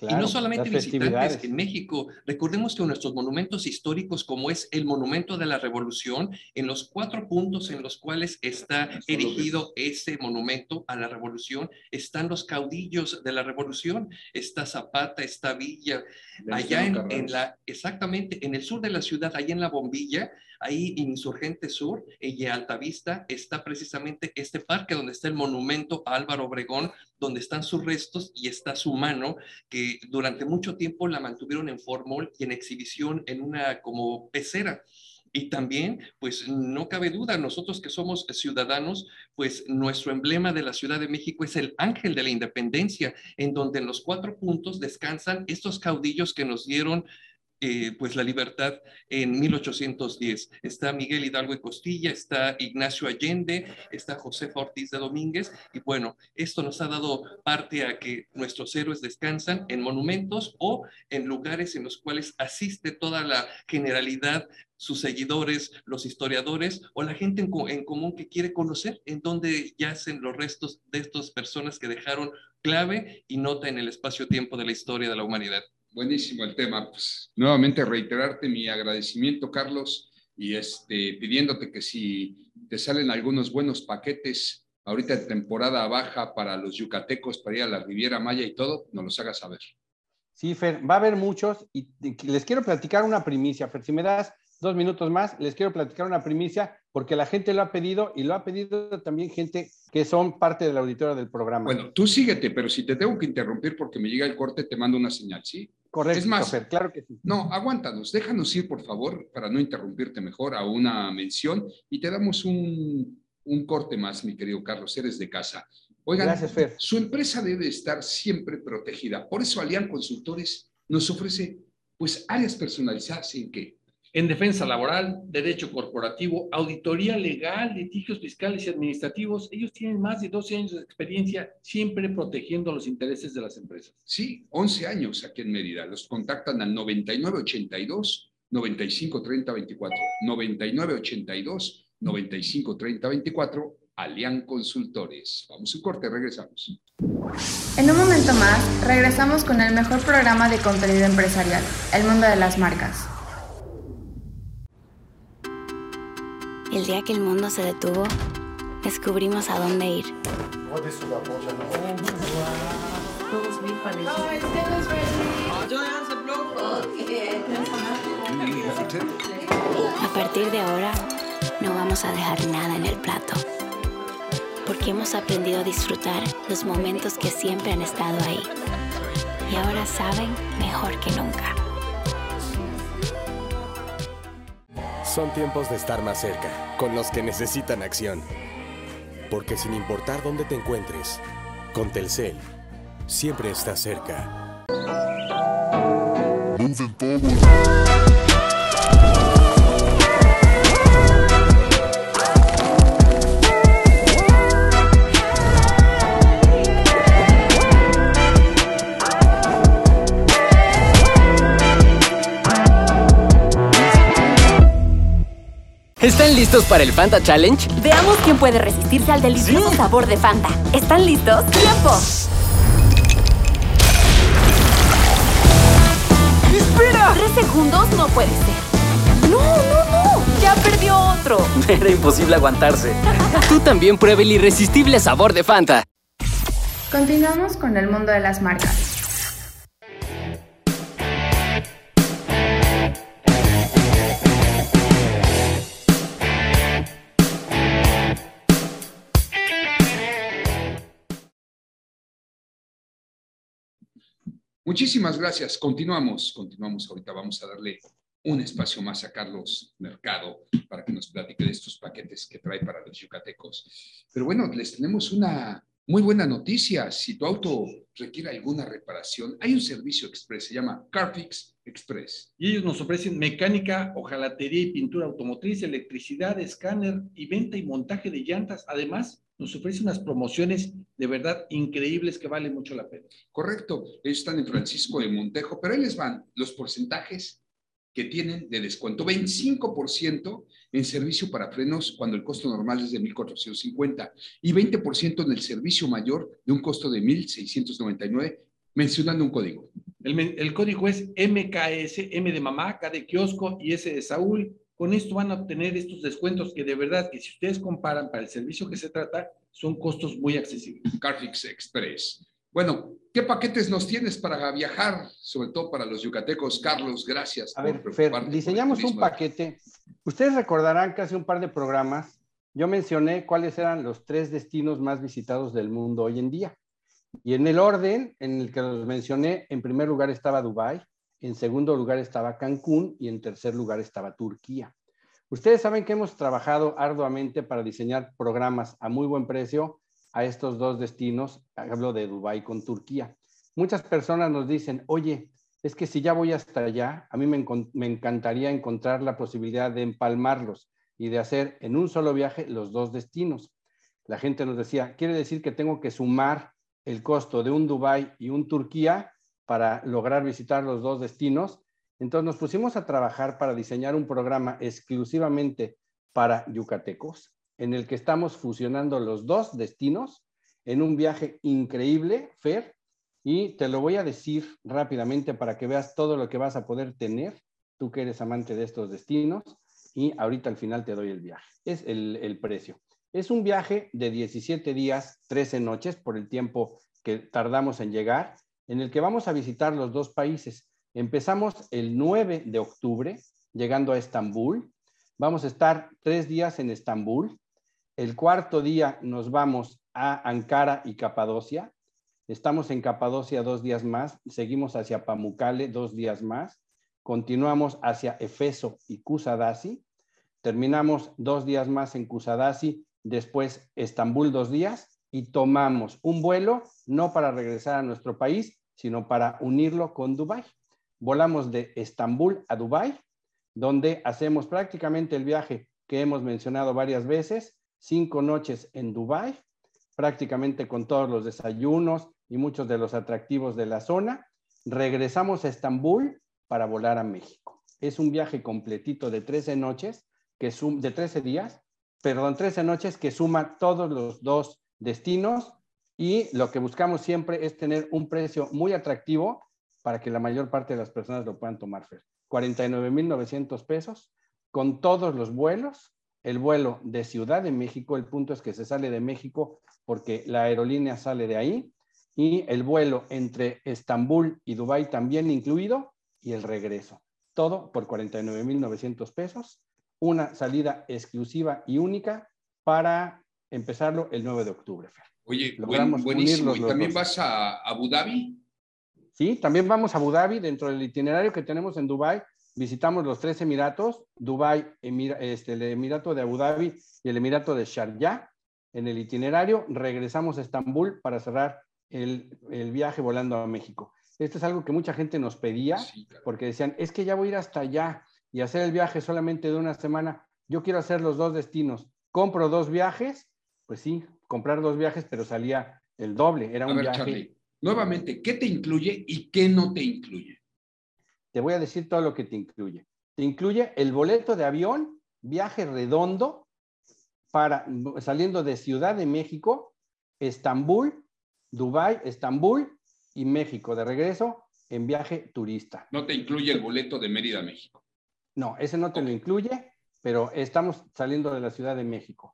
Y no solamente visitantes en México. Recordemos que nuestros monumentos históricos, como es el Monumento de la Revolución, en los cuatro puntos en los cuales está erigido ese monumento a la Revolución, están los caudillos de la Revolución. Está Zapata, está Villa, allá en, la, exactamente, en el sur de la ciudad, allá en la Bombilla, ahí en Insurgente Sur, y Altavista, está precisamente este parque donde está el monumento a Álvaro Obregón, donde están sus restos y está su mano, que durante mucho tiempo la mantuvieron en formol y en exhibición en una como pecera. Y también, pues no cabe duda, nosotros que somos ciudadanos, pues nuestro emblema de la Ciudad de México es el ángel de la independencia, en donde en los cuatro puntos descansan estos caudillos que nos dieron eh, pues la libertad en 1810. Está Miguel Hidalgo y Costilla, está Ignacio Allende, está José Ortiz de Domínguez y bueno, esto nos ha dado parte a que nuestros héroes descansan en monumentos o en lugares en los cuales asiste toda la generalidad sus seguidores, los historiadores o la gente en, en, común que quiere conocer en dónde yacen los restos de estas personas que dejaron clave y nota en el espacio-tiempo de la historia de la humanidad. Buenísimo el tema. Pues, nuevamente reiterarte mi agradecimiento, Carlos, y este, pidiéndote que si te salen algunos buenos paquetes ahorita de temporada baja para los yucatecos, para ir a la Riviera Maya y todo, nos los hagas saber. Sí, Fer, va a haber muchos y les quiero platicar una primicia, Fer, si me das dos minutos más, les quiero platicar una primicia porque la gente lo ha pedido y lo ha pedido también gente que son parte de la auditoría del programa. Bueno, tú síguete, pero si te tengo que interrumpir porque me llega el corte, te mando una señal, ¿sí? Correcto, es más, claro que sí. No, aguántanos, déjanos ir, por favor, para no interrumpirte mejor, a una mención y te damos un, un corte más, mi querido Carlos, eres de casa. Oigan, Gracias, Fer. su empresa debe estar siempre protegida. Por eso Alian Consultores nos ofrece pues áreas personalizadas en que en defensa laboral, derecho corporativo, auditoría legal, litigios fiscales y administrativos. Ellos tienen más de 12 años de experiencia siempre protegiendo los intereses de las empresas. Sí, 11 años aquí en Mérida. Los contactan al 9982 953024. 9982 953024. Alian Consultores. Vamos a un corte, regresamos. En un momento más, regresamos con el mejor programa de contenido empresarial, El Mundo de las Marcas. El día que el mundo se detuvo, descubrimos a dónde ir. A partir de ahora, no vamos a dejar nada en el plato, porque hemos aprendido a disfrutar los momentos que siempre han estado ahí. Y ahora saben mejor que nunca. Son tiempos de estar más cerca, con los que necesitan acción. Porque sin importar dónde te encuentres, con Telcel, siempre estás cerca. ¿Están listos para el Fanta Challenge? Veamos quién puede resistirse al delicioso sabor de Fanta. ¿Están listos? ¡Tiempo! ¡Espera! Tres segundos no puede ser. ¡No, no, no! ¡Ya perdió otro! (laughs) Era imposible aguantarse. Tú también pruebe el irresistible sabor de Fanta. Continuamos con el mundo de las marcas. Muchísimas gracias. Continuamos, continuamos. Ahorita vamos a darle un espacio más a Carlos Mercado para que nos platique de estos paquetes que trae para los yucatecos. Pero bueno, les tenemos una muy buena noticia. Si tu auto requiere alguna reparación, hay un servicio express, se llama Carfix Express. Y ellos nos ofrecen mecánica, hojalatería y pintura automotriz, electricidad, escáner y venta y montaje de llantas. Además, nos ofrece unas promociones de verdad increíbles que vale mucho la pena. Correcto, ellos están en Francisco de Montejo, pero ahí les van los porcentajes que tienen de descuento. 25% en servicio para frenos cuando el costo normal es de 1.450 y 20% en el servicio mayor de un costo de 1.699 mencionando un código. El, el, código es MKS, M de mamá, K de kiosco y S de Saúl. Con esto van a obtener estos descuentos que de verdad que si ustedes comparan para el servicio que se trata, son costos muy accesibles. Carfix Express. Bueno, ¿qué paquetes nos tienes para viajar, sobre todo para los yucatecos? Carlos, gracias. A ver, Fer, diseñamos un paquete. Ustedes recordarán que hace un par de programas yo mencioné cuáles eran los tres destinos más visitados del mundo hoy en día. Y en el orden en el que los mencioné, en primer lugar estaba Dubái, en segundo lugar estaba Cancún y en tercer lugar estaba Turquía. Ustedes saben que hemos trabajado arduamente para diseñar programas a muy buen precio a estos dos destinos. Hablo de Dubái con Turquía. Muchas personas nos dicen, oye, es que si ya voy hasta allá, a mí me, me encantaría encontrar la posibilidad de empalmarlos y de hacer en un solo viaje los dos destinos. La gente nos decía, quiere decir que tengo que sumar el costo de un Dubái y un Turquía para lograr visitar los dos destinos. Entonces nos pusimos a trabajar para diseñar un programa exclusivamente para yucatecos, en el que estamos fusionando los dos destinos en un viaje increíble, Fer, y te lo voy a decir rápidamente para que veas todo lo que vas a poder tener, tú que eres amante de estos destinos, y ahorita al final te doy el viaje. Es el, el precio. Es un viaje de 17 días, 13 noches, por el tiempo que tardamos en llegar, en el que vamos a visitar los dos países. Empezamos el 9 de octubre, llegando a Estambul. Vamos a estar tres días en Estambul. El cuarto día nos vamos a Ankara y Capadocia. Estamos en Capadocia dos días más. Seguimos hacia Pamukkale dos días más. Continuamos hacia Efeso y Kusadasi. Terminamos dos días más en Kusadasi después Estambul dos días y tomamos un vuelo no para regresar a nuestro país, sino para unirlo con Dubái. Volamos de Estambul a Dubái, donde hacemos prácticamente el viaje que hemos mencionado varias veces, cinco noches en Dubái, prácticamente con todos los desayunos y muchos de los atractivos de la zona. Regresamos a Estambul para volar a México. Es un viaje completito de 13 noches, que de 13 días, perdón, 13 noches que suma todos los dos destinos y lo que buscamos siempre es tener un precio muy atractivo para que la mayor parte de las personas lo puedan tomar. 49.900 pesos con todos los vuelos, el vuelo de Ciudad de México, el punto es que se sale de México porque la aerolínea sale de ahí, y el vuelo entre Estambul y Dubái también incluido, y el regreso. Todo por 49.900 pesos una salida exclusiva y única para empezarlo el 9 de octubre. Oye, buenísimo. ¿Y también vas a Abu Dhabi? Sí, también vamos a Abu Dhabi. Dentro del itinerario que tenemos en Dubái, visitamos los tres Emiratos, Dubái, este, el Emirato de Abu Dhabi y el Emirato de Sharjah. En el itinerario regresamos a Estambul para cerrar el, el, viaje volando a México. Esto es algo que mucha gente nos pedía porque decían, es que ya voy a ir hasta allá y hacer el viaje solamente de una semana, yo quiero hacer los dos destinos, compro dos viajes, pues sí, comprar dos viajes, pero salía el doble, era un viaje. nuevamente, ¿qué te incluye y qué no te incluye? Te voy a decir todo lo que te incluye. Te incluye el boleto de avión, viaje redondo, para saliendo de Ciudad de México, Estambul, Dubái, Estambul y México de regreso en viaje turista. No te incluye el boleto de Mérida, México. No, ese no te lo incluye, pero estamos saliendo de la Ciudad de México.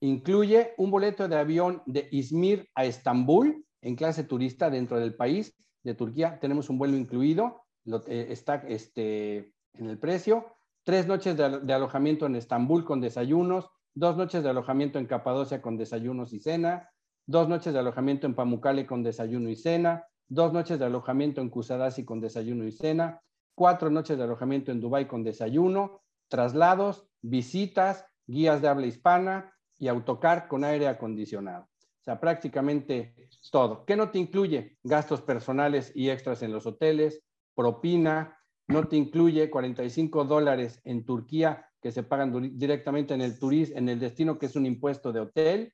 Incluye un boleto de avión de Izmir a Estambul en clase turista dentro del país de Turquía. Tenemos un vuelo incluido, eh, está este, en el precio. Tres noches de, de alojamiento en Estambul con desayunos, dos noches de alojamiento en Capadocia con desayunos y cena, dos noches de alojamiento en Pamukkale con desayuno y cena, dos noches de alojamiento en Kusadasi con desayuno y cena, cuatro noches de alojamiento en Dubái con desayuno, traslados, visitas, guías de habla hispana y autocar con aire acondicionado. O sea, prácticamente todo. ¿Qué no te incluye? Gastos personales y extras en los hoteles, propina, no te incluye 45 dólares en Turquía que se pagan directamente en el turismo, en el destino que es un impuesto de hotel,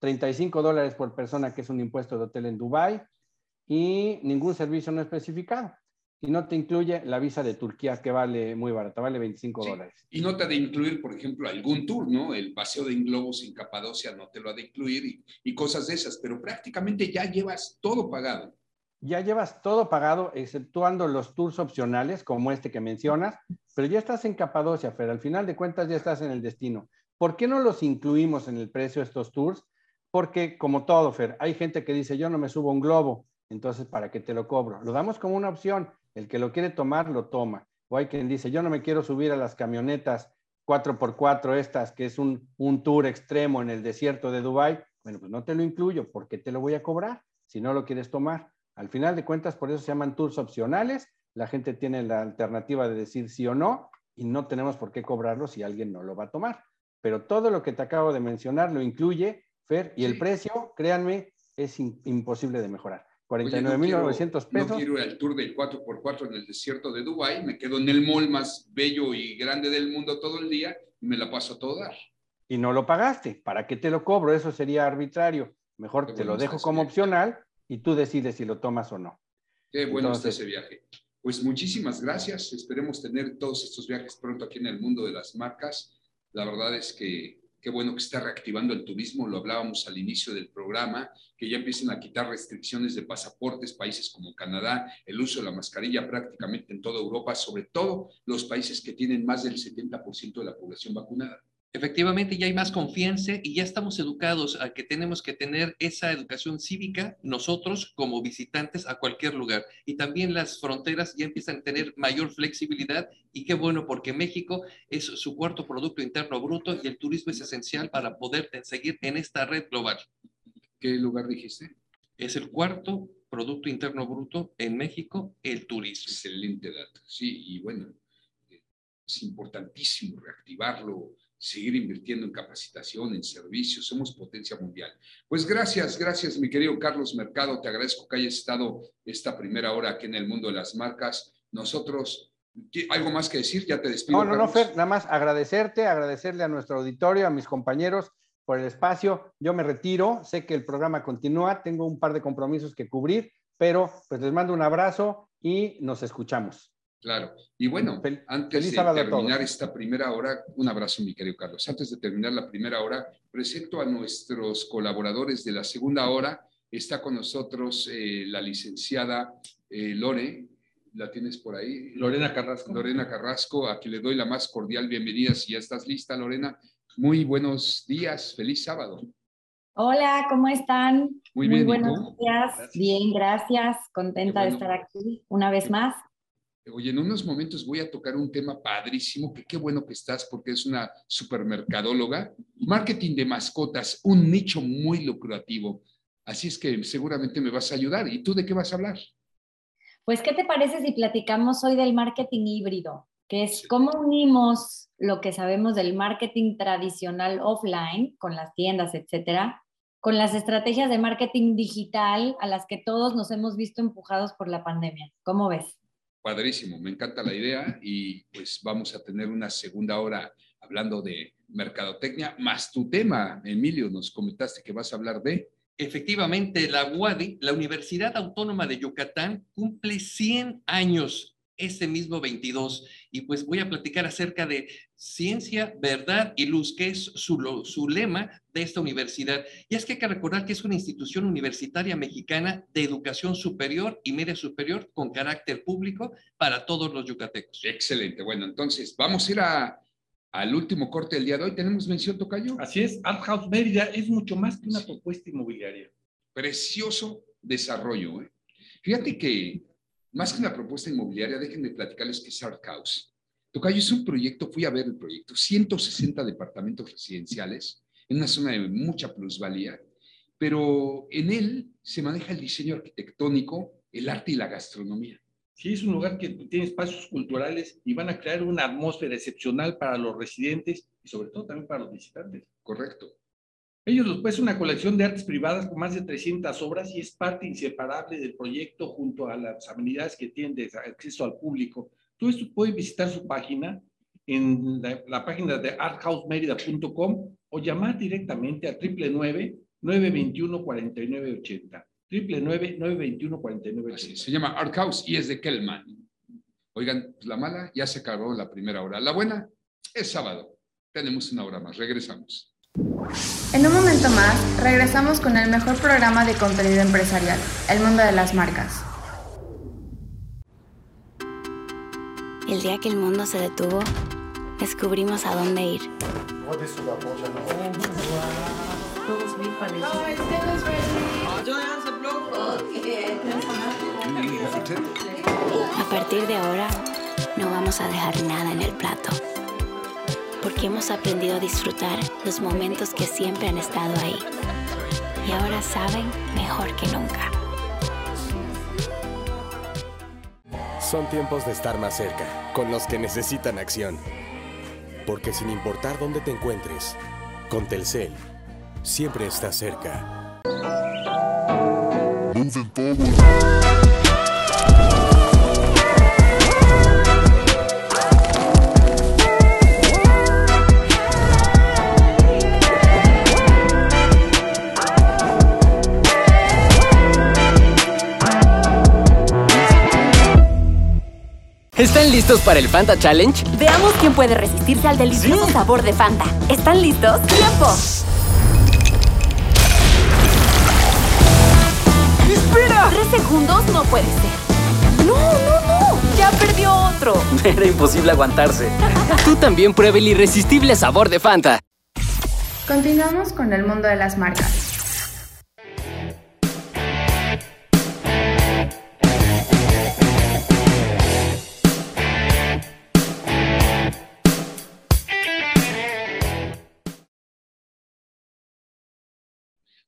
35 dólares por persona que es un impuesto de hotel en Dubái y ningún servicio no especificado y no te incluye la visa de Turquía que vale muy barata, vale 25 dólares. Y no te ha de incluir, por ejemplo, algún tour, ¿no? El paseo de globos en Capadocia no te lo ha de incluir y, y, cosas de esas, pero prácticamente ya llevas todo pagado. ya llevas todo pagado, exceptuando los tours opcionales, como este que mencionas, pero ya estás en Capadocia, Fer. Al final de cuentas ya estás en el destino. ¿Por qué no los incluimos en el precio de estos tours? Porque, como todo, Fer, hay gente que dice, yo no me subo a un globo, entonces, ¿para qué te lo cobro? Lo damos como una opción. El que lo quiere tomar, lo toma. O hay quien dice, yo no me quiero subir a las camionetas 4x4 estas, que es un, un tour extremo en el desierto de Dubái. Bueno, pues no te lo incluyo, ¿por qué te lo voy a cobrar si no lo quieres tomar? Al final de cuentas, por eso se llaman tours opcionales. La gente tiene la alternativa de decir sí o no y no tenemos por qué cobrarlo si alguien no lo va a tomar. Pero todo lo que te acabo de mencionar lo incluye, Fer, y el precio, créanme, es imposible de mejorar. 49.900 pesos. No quiero ir al tour del 4x4 en el desierto de Dubái, me quedo en el mall más bello y grande del mundo todo el día y me la paso a todo dar. Y no lo pagaste, ¿para qué te lo cobro? Eso sería arbitrario. Mejor te lo dejo como opcional y tú decides si lo tomas o no. Qué bueno está ese viaje. Pues muchísimas gracias. Esperemos tener todos estos viajes pronto aquí en el mundo de las marcas. La verdad es que qué bueno que está reactivando el turismo. Lo hablábamos al inicio del programa, que ya empiezan a quitar restricciones de pasaportes, países como Canadá, el uso de la mascarilla prácticamente en toda Europa, sobre todo los países que tienen más del 70% de la población vacunada. Efectivamente, ya hay más confianza y ya estamos educados a que tenemos que tener esa educación cívica nosotros como visitantes a cualquier lugar. Y también las fronteras ya empiezan a tener mayor flexibilidad y qué bueno porque México es su cuarto Producto Interno Bruto y el turismo es esencial para poder seguir en esta red global. ¿Qué lugar dijiste? Es el cuarto Producto Interno Bruto en México, el turismo. Excelente dato. Sí, y bueno, es importantísimo reactivarlo seguir invirtiendo en capacitación, en servicios, somos potencia mundial. Pues gracias, gracias mi querido Carlos Mercado, te agradezco que hayas estado esta primera hora aquí en el mundo de las marcas. Nosotros, ¿algo más que decir? Ya te despido. No, no, no, Fer, nada más agradecerte, agradecerle a nuestro auditorio, a mis compañeros por el espacio. Yo me retiro, sé que el programa continúa, tengo un par de compromisos que cubrir, pero pues les mando un abrazo y nos escuchamos. Claro. Y bueno, antes de terminar esta primera hora, un abrazo, mi querido Carlos. Antes de terminar la primera hora, presento a nuestros colaboradores de la segunda hora. Está con nosotros eh, la licenciada eh, Lore. ¿La tienes por ahí? Lorena Carrasco. Lorena Carrasco, a quien le doy la más cordial bienvenida. Si ya estás lista, Lorena. Muy buenos días. Feliz sábado. Hola, ¿cómo están? Muy, bien. Muy buenos días. Bien, gracias. Contenta de estar aquí una vez más. Oye, en unos momentos voy a tocar un tema padrísimo, que qué bueno que estás porque es una supermercadóloga. Marketing de mascotas, un nicho muy lucrativo. Así es que seguramente me vas a ayudar. ¿Y tú de qué vas a hablar? Pues, ¿qué te parece si platicamos hoy del marketing híbrido? Que es cómo unimos lo que sabemos del marketing tradicional offline con las tiendas, etcétera, con las estrategias de marketing digital a las que todos nos hemos visto empujados por la pandemia. ¿Cómo ves? Padrísimo, me encanta la idea y pues vamos a tener una segunda hora hablando de mercadotecnia, más tu tema, Emilio, nos comentaste que vas a hablar de... Efectivamente, la UADI, la Universidad Autónoma de Yucatán, cumple 100 años este mismo 22. Y pues voy a platicar acerca de ciencia, verdad y luz, que es su, su lema de esta universidad. Y es que hay que recordar que es una institución universitaria mexicana de educación superior y media superior con carácter público para todos los yucatecos. Excelente. Bueno, entonces vamos a ir a, al último corte del día de hoy. ¿Tenemos mención, Tocayo? Así es. Art House Mérida es mucho más que una propuesta inmobiliaria. Precioso desarrollo. ¿eh? Fíjate que más que una propuesta inmobiliaria, déjenme platicarles que es Art House. Tocayo es un proyecto, fui a ver el proyecto, 160 departamentos residenciales en una zona de mucha plusvalía, pero en él se maneja el diseño arquitectónico, el arte y la gastronomía. Sí, es un lugar que tiene espacios culturales y van a crear una atmósfera excepcional para los residentes y sobre todo también para los visitantes. Correcto. Ellos los pues una colección de artes privadas con más de 300 obras y es parte inseparable del proyecto junto a las amenidades que tienen de acceso al público. Todo esto pueden visitar su página en la, página de arthousemerida.com o llamar directamente a 999-921-4980. 999-921-4980. Se llama Art House y es de Kellman. Oigan, pues la mala ya se acabó la primera hora. La buena es sábado. Tenemos una hora más. Regresamos. En un momento más, regresamos con el mejor programa de contenido empresarial, El Mundo de las Marcas. El día que el mundo se detuvo, descubrimos a dónde ir. A partir de ahora, no vamos a dejar nada en el plato. Porque hemos aprendido a disfrutar los momentos que siempre han estado ahí. Y ahora saben mejor que nunca. Son tiempos de estar más cerca, con los que necesitan acción. Porque sin importar dónde te encuentres, con Telcel, siempre estás cerca. ¿Están listos para el Fanta Challenge? Veamos quién puede resistirse al delicioso sabor de Fanta. ¿Están listos? ¡Tiempo! ¡Espera! Tres segundos no puede ser. ¡No, no, no! ¡Ya perdió otro! (laughs) Era imposible aguantarse. Tú también prueba el irresistible sabor de Fanta. Continuamos con el mundo de las marcas.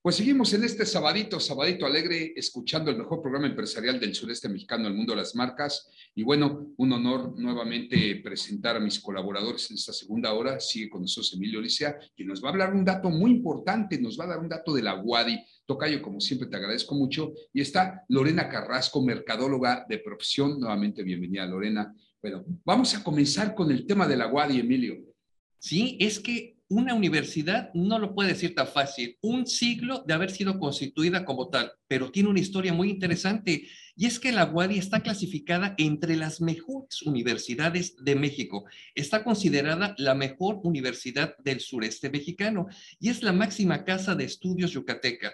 Pues seguimos en este sabadito, sabadito alegre, escuchando el mejor programa empresarial del sureste mexicano, el mundo de las marcas. Y bueno, un honor nuevamente presentar a mis colaboradores en esta segunda hora. Sigue con nosotros Emilio Licea, que nos va a hablar un dato muy importante, nos va a dar un dato de la Wadi. Tocayo, como siempre, te agradezco mucho. Y está Lorena Carrasco, mercadóloga de profesión. Nuevamente, bienvenida, Lorena. Bueno, vamos a comenzar con el tema de la Wadi, Emilio. Sí, es que una universidad no lo puede decir tan fácil. Un siglo de haber sido constituida como tal, pero tiene una historia muy interesante. Y es que la UADI está clasificada entre las mejores universidades de México. Está considerada la mejor universidad del sureste mexicano y es la máxima casa de estudios yucateca.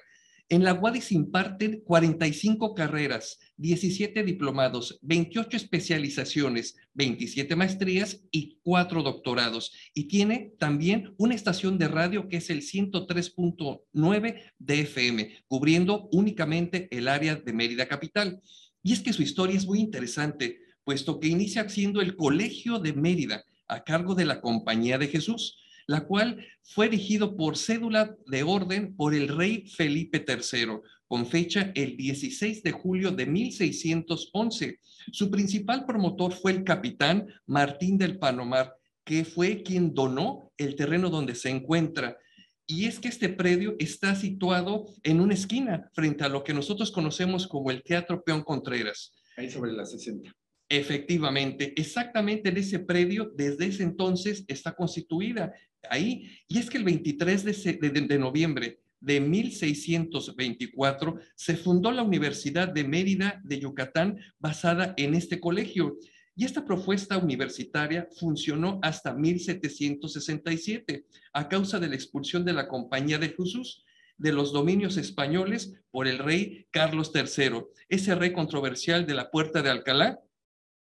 En la UADI se imparten 45 carreras, 17 diplomados, 28 especializaciones, 27 maestrías y 4 doctorados. Y tiene también una estación de radio que es el 103.9 de FM, cubriendo únicamente el área de Mérida Capital. Y es que su historia es muy interesante, puesto que inicia siendo el Colegio de Mérida a cargo de la Compañía de Jesús la cual fue erigido por cédula de orden por el rey Felipe III, con fecha el 16 de julio de 1611. Su principal promotor fue el capitán Martín del Panomar, que fue quien donó el terreno donde se encuentra. Y es que este predio está situado en una esquina frente a lo que nosotros conocemos como el Teatro Peón Contreras. Ahí sobre la 60. Efectivamente, exactamente en ese predio, desde ese entonces está constituida ahí. Y es que el 23 de, noviembre de 1624 se fundó la Universidad de Mérida de Yucatán basada en este colegio. Y esta propuesta universitaria funcionó hasta 1767 a causa de la expulsión de la Compañía de Jesús de los dominios españoles por el rey Carlos III, ese rey controversial de la Puerta de Alcalá,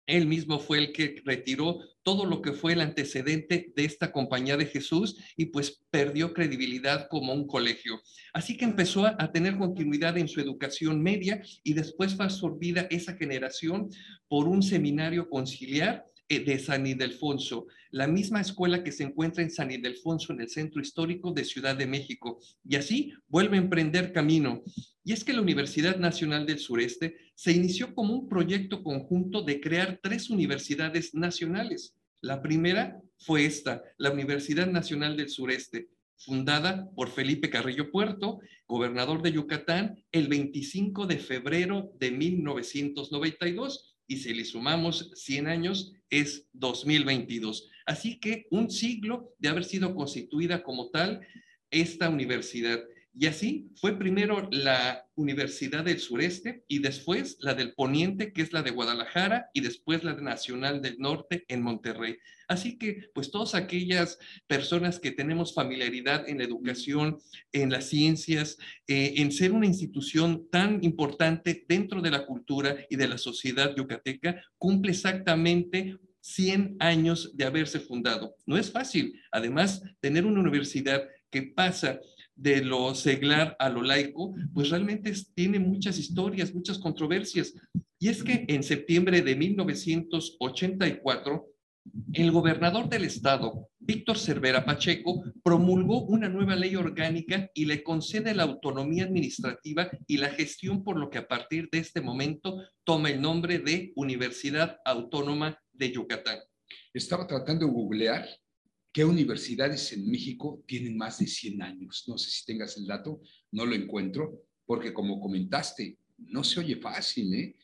él mismo fue el que retiró todo lo que fue el antecedente de esta compañía de Jesús y pues perdió credibilidad como un colegio. Así que empezó a, tener continuidad en su educación media y después fue absorbida esa generación por un seminario conciliar de San Ildefonso, la misma escuela que se encuentra en San Ildefonso, en el centro histórico de Ciudad de México. Y así vuelve a emprender camino. Y es que la Universidad Nacional del Sureste se inició como un proyecto conjunto de crear tres universidades nacionales. La primera fue esta, la Universidad Nacional del Sureste, fundada por Felipe Carrillo Puerto, gobernador de Yucatán, el 25 de febrero de 1992 y si le sumamos 100 años es 2022. Así que un siglo de haber sido constituida como tal esta universidad. Y así fue primero la Universidad del Sureste y después la del Poniente, que es la de Guadalajara, y después la Nacional del Norte en Monterrey. Así que, pues todas aquellas personas que tenemos familiaridad en la educación, en las ciencias, eh, en ser una institución tan importante dentro de la cultura y de la sociedad yucateca, cumple exactamente 100 años de haberse fundado. No es fácil. Además, tener una universidad que pasa de lo seglar a lo laico, pues realmente tiene muchas historias, muchas controversias. Y es que en septiembre de 1984, el gobernador del estado, Víctor Cervera Pacheco, promulgó una nueva ley orgánica y le concede la autonomía administrativa y la gestión, por lo que a partir de este momento toma el nombre de Universidad Autónoma de Yucatán. Estaba tratando de googlear qué universidades en México tienen más de 100 años. No sé si tengas el dato, no lo encuentro, porque como comentaste, no se oye fácil, ¿eh?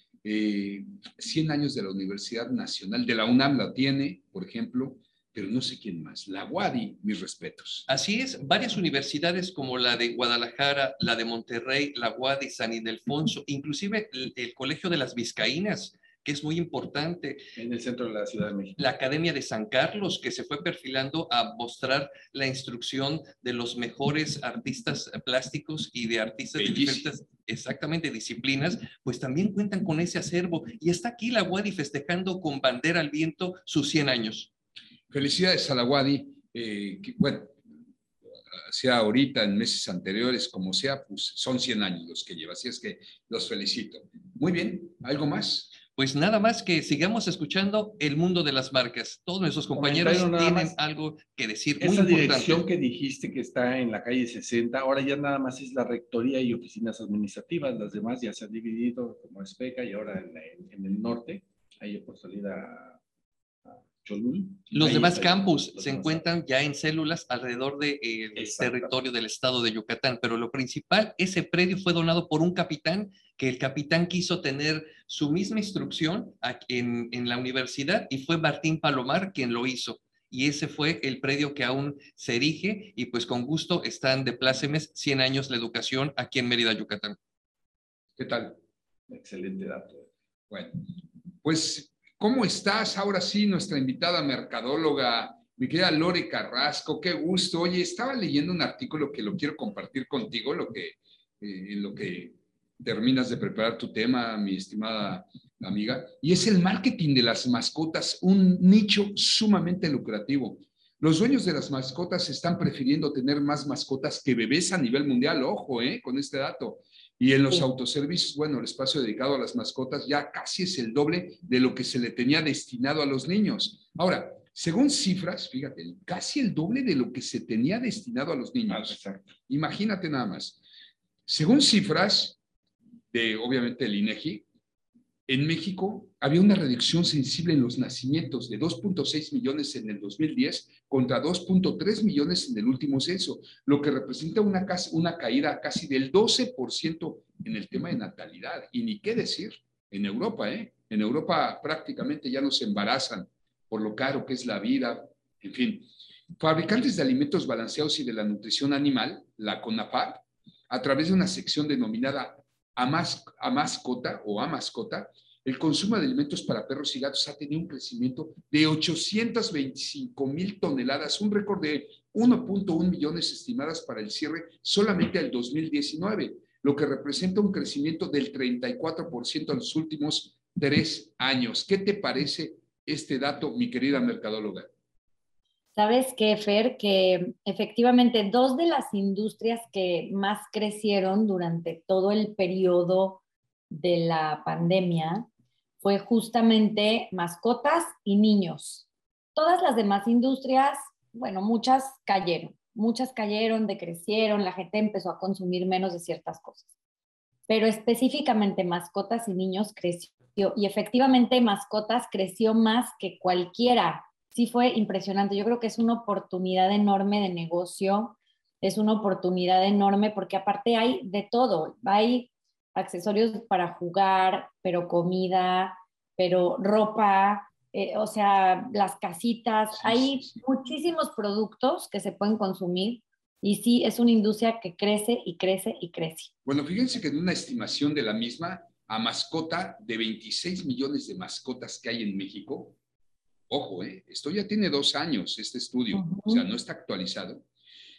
100 años de la Universidad Nacional, de la UNAM la tiene, por ejemplo, pero no sé quién más. La UADI, mis respetos. Así es, varias universidades como la de Guadalajara, la de Monterrey, la UADI, San Ildefonso, inclusive el, el Colegio de las Vizcaínas, que es muy importante. En el centro de la Ciudad de México. La Academia de San Carlos, que se fue perfilando a mostrar la instrucción de los mejores artistas plásticos y de artistas de diferentes, exactamente, disciplinas, pues también cuentan con ese acervo. Y está aquí la UADI festejando con bandera al viento sus 100 años. Felicidades a la UADI. Eh, que, bueno, sea ahorita, en meses anteriores, como sea, pues son 100 años los que lleva. Así es que los felicito. Muy bien, ¿algo más? Pues nada más que sigamos escuchando el mundo de las marcas. Todos nuestros compañeros tienen algo que decir muy Esa dirección que dijiste que está en la calle 60, ahora ya nada más es la rectoría y oficinas administrativas. Las demás ya se han dividido como Especa y ahora en, en el norte, ahí por salida los demás campus se encuentran ya en células alrededor del territorio del estado de Yucatán, pero lo principal, ese predio fue donado por un capitán, que el capitán quiso tener su misma instrucción en, en la universidad y fue Martín Palomar quien lo hizo. Y ese fue el predio que aún se erige y pues con gusto están de plácemes 100 años la educación aquí en Mérida, Yucatán. ¿Qué tal? Excelente dato. Bueno, pues ¿Cómo estás? Ahora sí, nuestra invitada mercadóloga, mi querida Lore Carrasco, qué gusto. Oye, estaba leyendo un artículo que lo quiero compartir contigo, lo que, eh, lo que terminas de preparar tu tema, mi estimada amiga, y es el marketing de las mascotas, un nicho sumamente lucrativo. Los dueños de las mascotas están prefiriendo tener más mascotas que bebés a nivel mundial, ojo, eh, con este dato. Y en los autoservicios, bueno, el espacio dedicado a las mascotas ya casi es el doble de lo que se le tenía destinado a los niños. Ahora, según cifras, fíjate, casi el doble de lo que se tenía destinado a los niños. Imagínate nada más. Según cifras de, obviamente, el INEGI, en México había una reducción sensible en los nacimientos de 2.6 millones en el 2010 contra 2.3 millones en el último censo, lo que representa una, caída casi del 12% en el tema de natalidad. Y ni qué decir, en Europa, ¿eh? En Europa prácticamente ya no se embarazan por lo caro que es la vida, en fin. Fabricantes de alimentos balanceados y de la nutrición animal, la CONAPAP, a través de una sección denominada a, mascota o a mascota, el consumo de alimentos para perros y gatos ha tenido un crecimiento de 825 mil toneladas, un récord de 1.1 millones estimadas para el cierre solamente al 2019, lo que representa un crecimiento del 34% en los últimos tres años. ¿Qué te parece este dato, mi querida mercadóloga? Sabes qué, Fer, que efectivamente dos de las industrias que más crecieron durante todo el periodo de la pandemia fue justamente mascotas y niños. Todas las demás industrias, bueno, muchas cayeron, muchas cayeron, decrecieron, la gente empezó a consumir menos de ciertas cosas. Pero específicamente mascotas y niños creció y efectivamente mascotas creció más que cualquiera sí fue impresionante. Yo creo que es una oportunidad enorme de negocio, es una oportunidad enorme porque aparte hay de todo, hay accesorios para jugar, pero comida, pero ropa, eh, o sea, las casitas, hay muchísimos productos que se pueden consumir y sí, es una industria que crece y crece y crece. Bueno, fíjense que en una estimación de la misma, a mascota de 26 millones de mascotas que hay en México, Ojo, ¿eh? esto ya tiene dos años, este estudio, o sea, no está actualizado.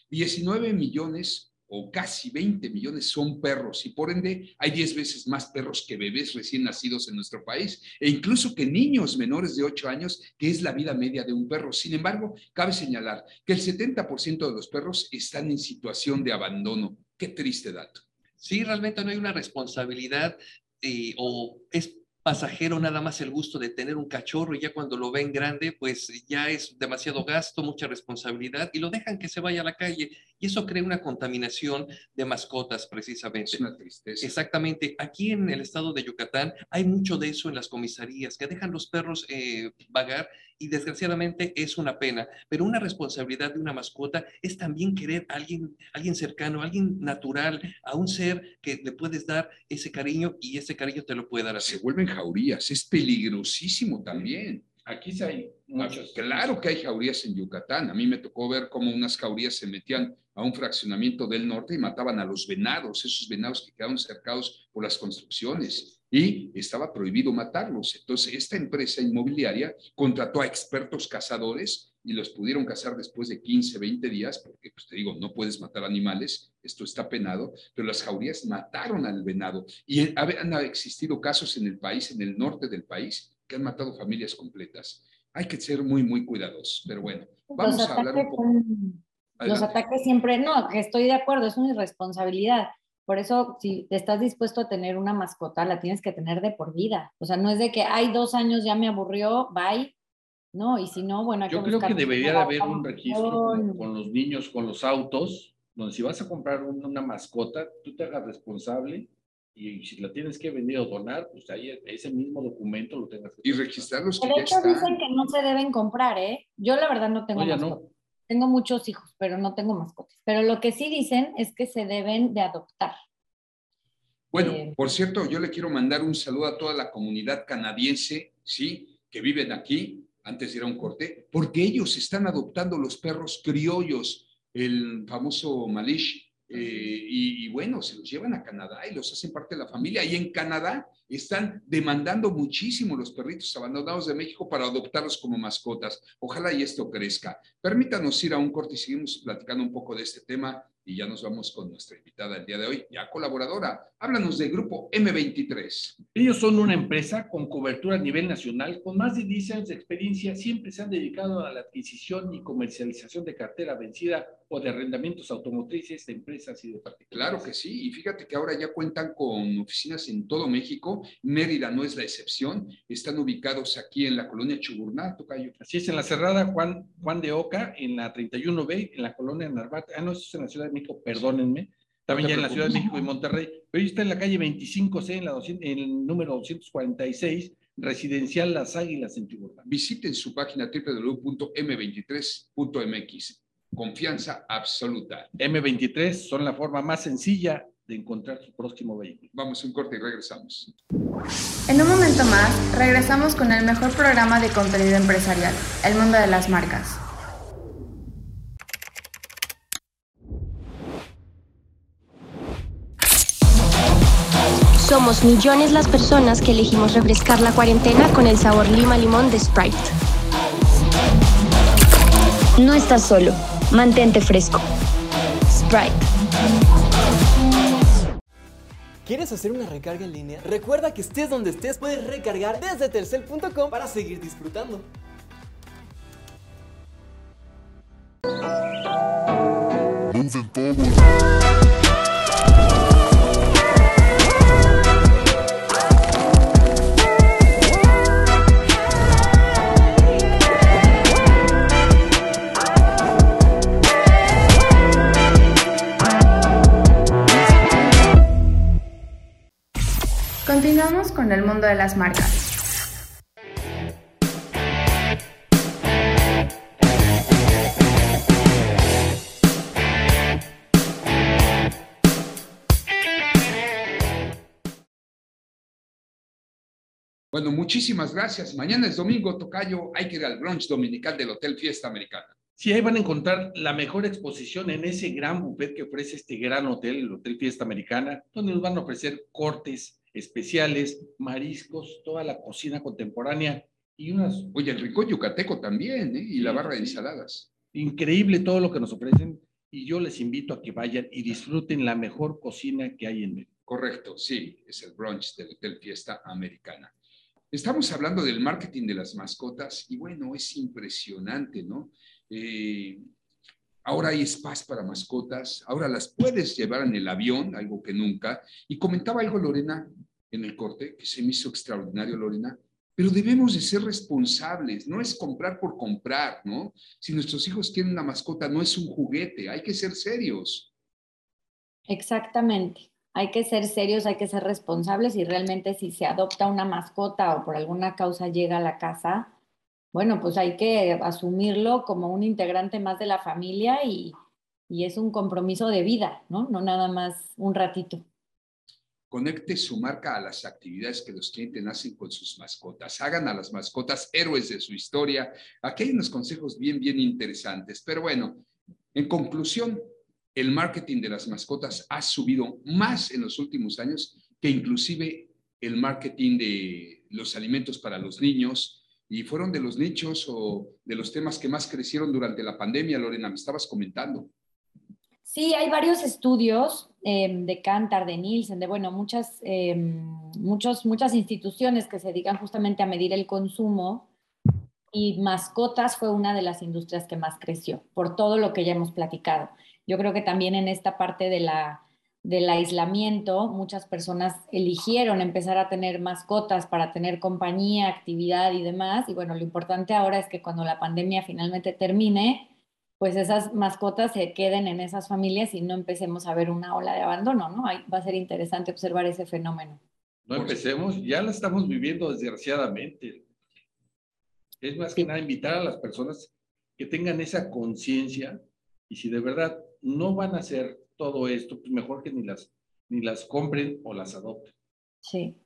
19 millones o casi 20 millones son perros y por ende hay 10 veces más perros que bebés recién nacidos en nuestro país e incluso que niños menores de 8 años, que es la vida media de un perro. Sin embargo, cabe señalar que el 70% de los perros están en situación de abandono. Qué triste dato. Sí, realmente no hay una responsabilidad eh, o es pasajero nada más el gusto de tener un cachorro y ya cuando lo ven grande, pues ya es demasiado gasto, mucha responsabilidad y lo dejan que se vaya a la calle y eso crea una contaminación de mascotas precisamente. Es una tristeza. Exactamente. Aquí en el estado de Yucatán hay mucho de eso en las comisarías, que dejan los perros eh, vagar y desgraciadamente es una pena, pero una responsabilidad de una mascota es también querer a alguien, alguien cercano, alguien natural, a un ser que le puedes dar ese cariño y ese cariño te lo puede dar así. Se vuelven jaurías, es peligrosísimo también. Aquí sí hay muchos. Claro que hay jaurías en Yucatán. A mí me tocó ver cómo unas jaurías se metían a un fraccionamiento del norte y mataban a los venados, esos venados que quedaron cercados por las construcciones y estaba prohibido matarlos. Entonces, esta empresa inmobiliaria contrató a expertos cazadores y los pudieron cazar después de 15, 20 días, porque, pues te digo, no puedes matar animales, esto está penado, pero las jaurías mataron al venado. Y han existido casos en el país, en el norte del país, que han matado familias completas. Hay que ser muy, muy cuidadosos, pero bueno, vamos a hablar un poco. Los ataques siempre, no, estoy de acuerdo, es una irresponsabilidad por eso, si estás dispuesto a tener una mascota, la tienes que tener de por vida. O sea, no es de que hay dos años ya me aburrió, bye. No, y si no, bueno, hay Yo creo que debería de haber un registro con, los niños, con los autos, donde si vas a comprar una mascota, tú te hagas responsable y si la tienes que vender o donar, pues ahí ese mismo documento lo tengas que Y registrarlos que De hecho, dicen que no se deben comprar, ¿eh? Yo la verdad no tengo mascota. Tengo muchos hijos, pero no tengo mascotas. Pero lo que sí dicen es que se deben de adoptar. Bueno, eh, por cierto, yo le quiero mandar un saludo a toda la comunidad canadiense, ¿sí? Que viven aquí, antes de ir a un corte, porque ellos están adoptando los perros criollos, el famoso Malish, eh, y, bueno, se los llevan a Canadá y los hacen parte de la familia. Y en Canadá están demandando muchísimo los perritos abandonados de México para adoptarlos como mascotas. Ojalá y esto crezca. Permítanos ir a un corte y seguimos platicando un poco de este tema y ya nos vamos con nuestra invitada el día de hoy, ya colaboradora. Háblanos del grupo M23. Ellos son una empresa con cobertura a nivel nacional, con más de 10 años de experiencia, siempre se han dedicado a la adquisición y comercialización de cartera vencida o de arrendamientos automotrices de empresas y de particulares. Claro que sí, y fíjate que ahora ya cuentan con oficinas en todo México, Mérida no es la excepción, están ubicados aquí en la colonia Chuburná, Tocayo. Así es, en la cerrada Juan, Juan de Oca, en la 31B, en la colonia Narvarte, ah, no, eso es en la Ciudad de México, perdónenme, también ya en la Ciudad de México y Monterrey, pero está en la calle 25C, en, la en el número 246, residencial Las Águilas en Chuburná. Visiten su página www.m23.mx confianza absoluta. M23 son la forma más sencilla de encontrar su próximo vehículo. Vamos a un corte y regresamos. En un momento más, regresamos con el mejor programa de contenido empresarial, El Mundo de las Marcas. Somos millones las personas que elegimos refrescar la cuarentena con el sabor lima limón de Sprite. No estás solo. Mantente fresco. Sprite. ¿Quieres hacer una recarga en línea? Recuerda que estés donde estés, puedes recargar desde telcel.com para seguir disfrutando. Continuamos con el mundo de las marcas. Bueno, muchísimas gracias. Mañana es domingo, Tocayo. Hay que ir al brunch dominical del Hotel Fiesta Americana. Sí, ahí van a encontrar la mejor exposición en ese gran buffet que ofrece este gran hotel, el Hotel Fiesta Americana, donde nos van a ofrecer cortes, especiales, mariscos, toda la cocina contemporánea y unas... Oye, el rico yucateco también, ¿eh? Y la barra de ensaladas. Increíble todo lo que nos ofrecen. y yo les invito a que vayan y disfruten la mejor cocina que hay en México. Correcto, sí, es el brunch del Hotel Fiesta Americana. Estamos hablando del marketing de las mascotas y bueno, es impresionante, ¿no? Eh, ahora hay spas para mascotas, ahora las puedes llevar en el avión, algo que nunca. Y comentaba algo Lorena en el corte, que se me hizo extraordinario, Lorena, pero debemos de ser responsables, no es comprar por comprar, ¿no? Si nuestros hijos quieren una mascota, no es un juguete, hay que ser serios. Exactamente hay que ser serios, hay que ser responsables y realmente si se adopta una mascota o por alguna causa llega a la casa, bueno, pues hay que asumirlo como un integrante más de la familia y, es un compromiso de vida, ¿no? No nada más un ratito. Conecte su marca a las actividades que los clientes hacen con sus mascotas. Hagan a las mascotas héroes de su historia. Aquí hay unos consejos bien, bien interesantes. Pero bueno, en conclusión, el marketing de las mascotas ha subido más en los últimos años que inclusive el marketing de los alimentos para los niños y fueron de los nichos o de los temas que más crecieron durante la pandemia, Lorena, me estabas comentando. Sí, hay varios estudios em, de Cantar, de Nielsen, de bueno, muchas, muchos, muchas instituciones que se dedican justamente a medir el consumo y mascotas fue una de las industrias que más creció, por todo lo que ya hemos platicado. Yo creo que también en esta parte de la, del aislamiento, muchas personas eligieron empezar a tener mascotas para tener compañía, actividad y demás. Y bueno, lo importante ahora es que cuando la pandemia finalmente termine, pues esas mascotas se queden en esas familias y no empecemos a ver una ola de abandono, ¿no? va a ser interesante observar ese fenómeno. No empecemos, ya la estamos viviendo desgraciadamente. Es más que nada invitar a las personas que tengan esa conciencia y si de verdad no van a hacer todo esto, pues mejor que ni las, ni las compren o las adopten. Sí.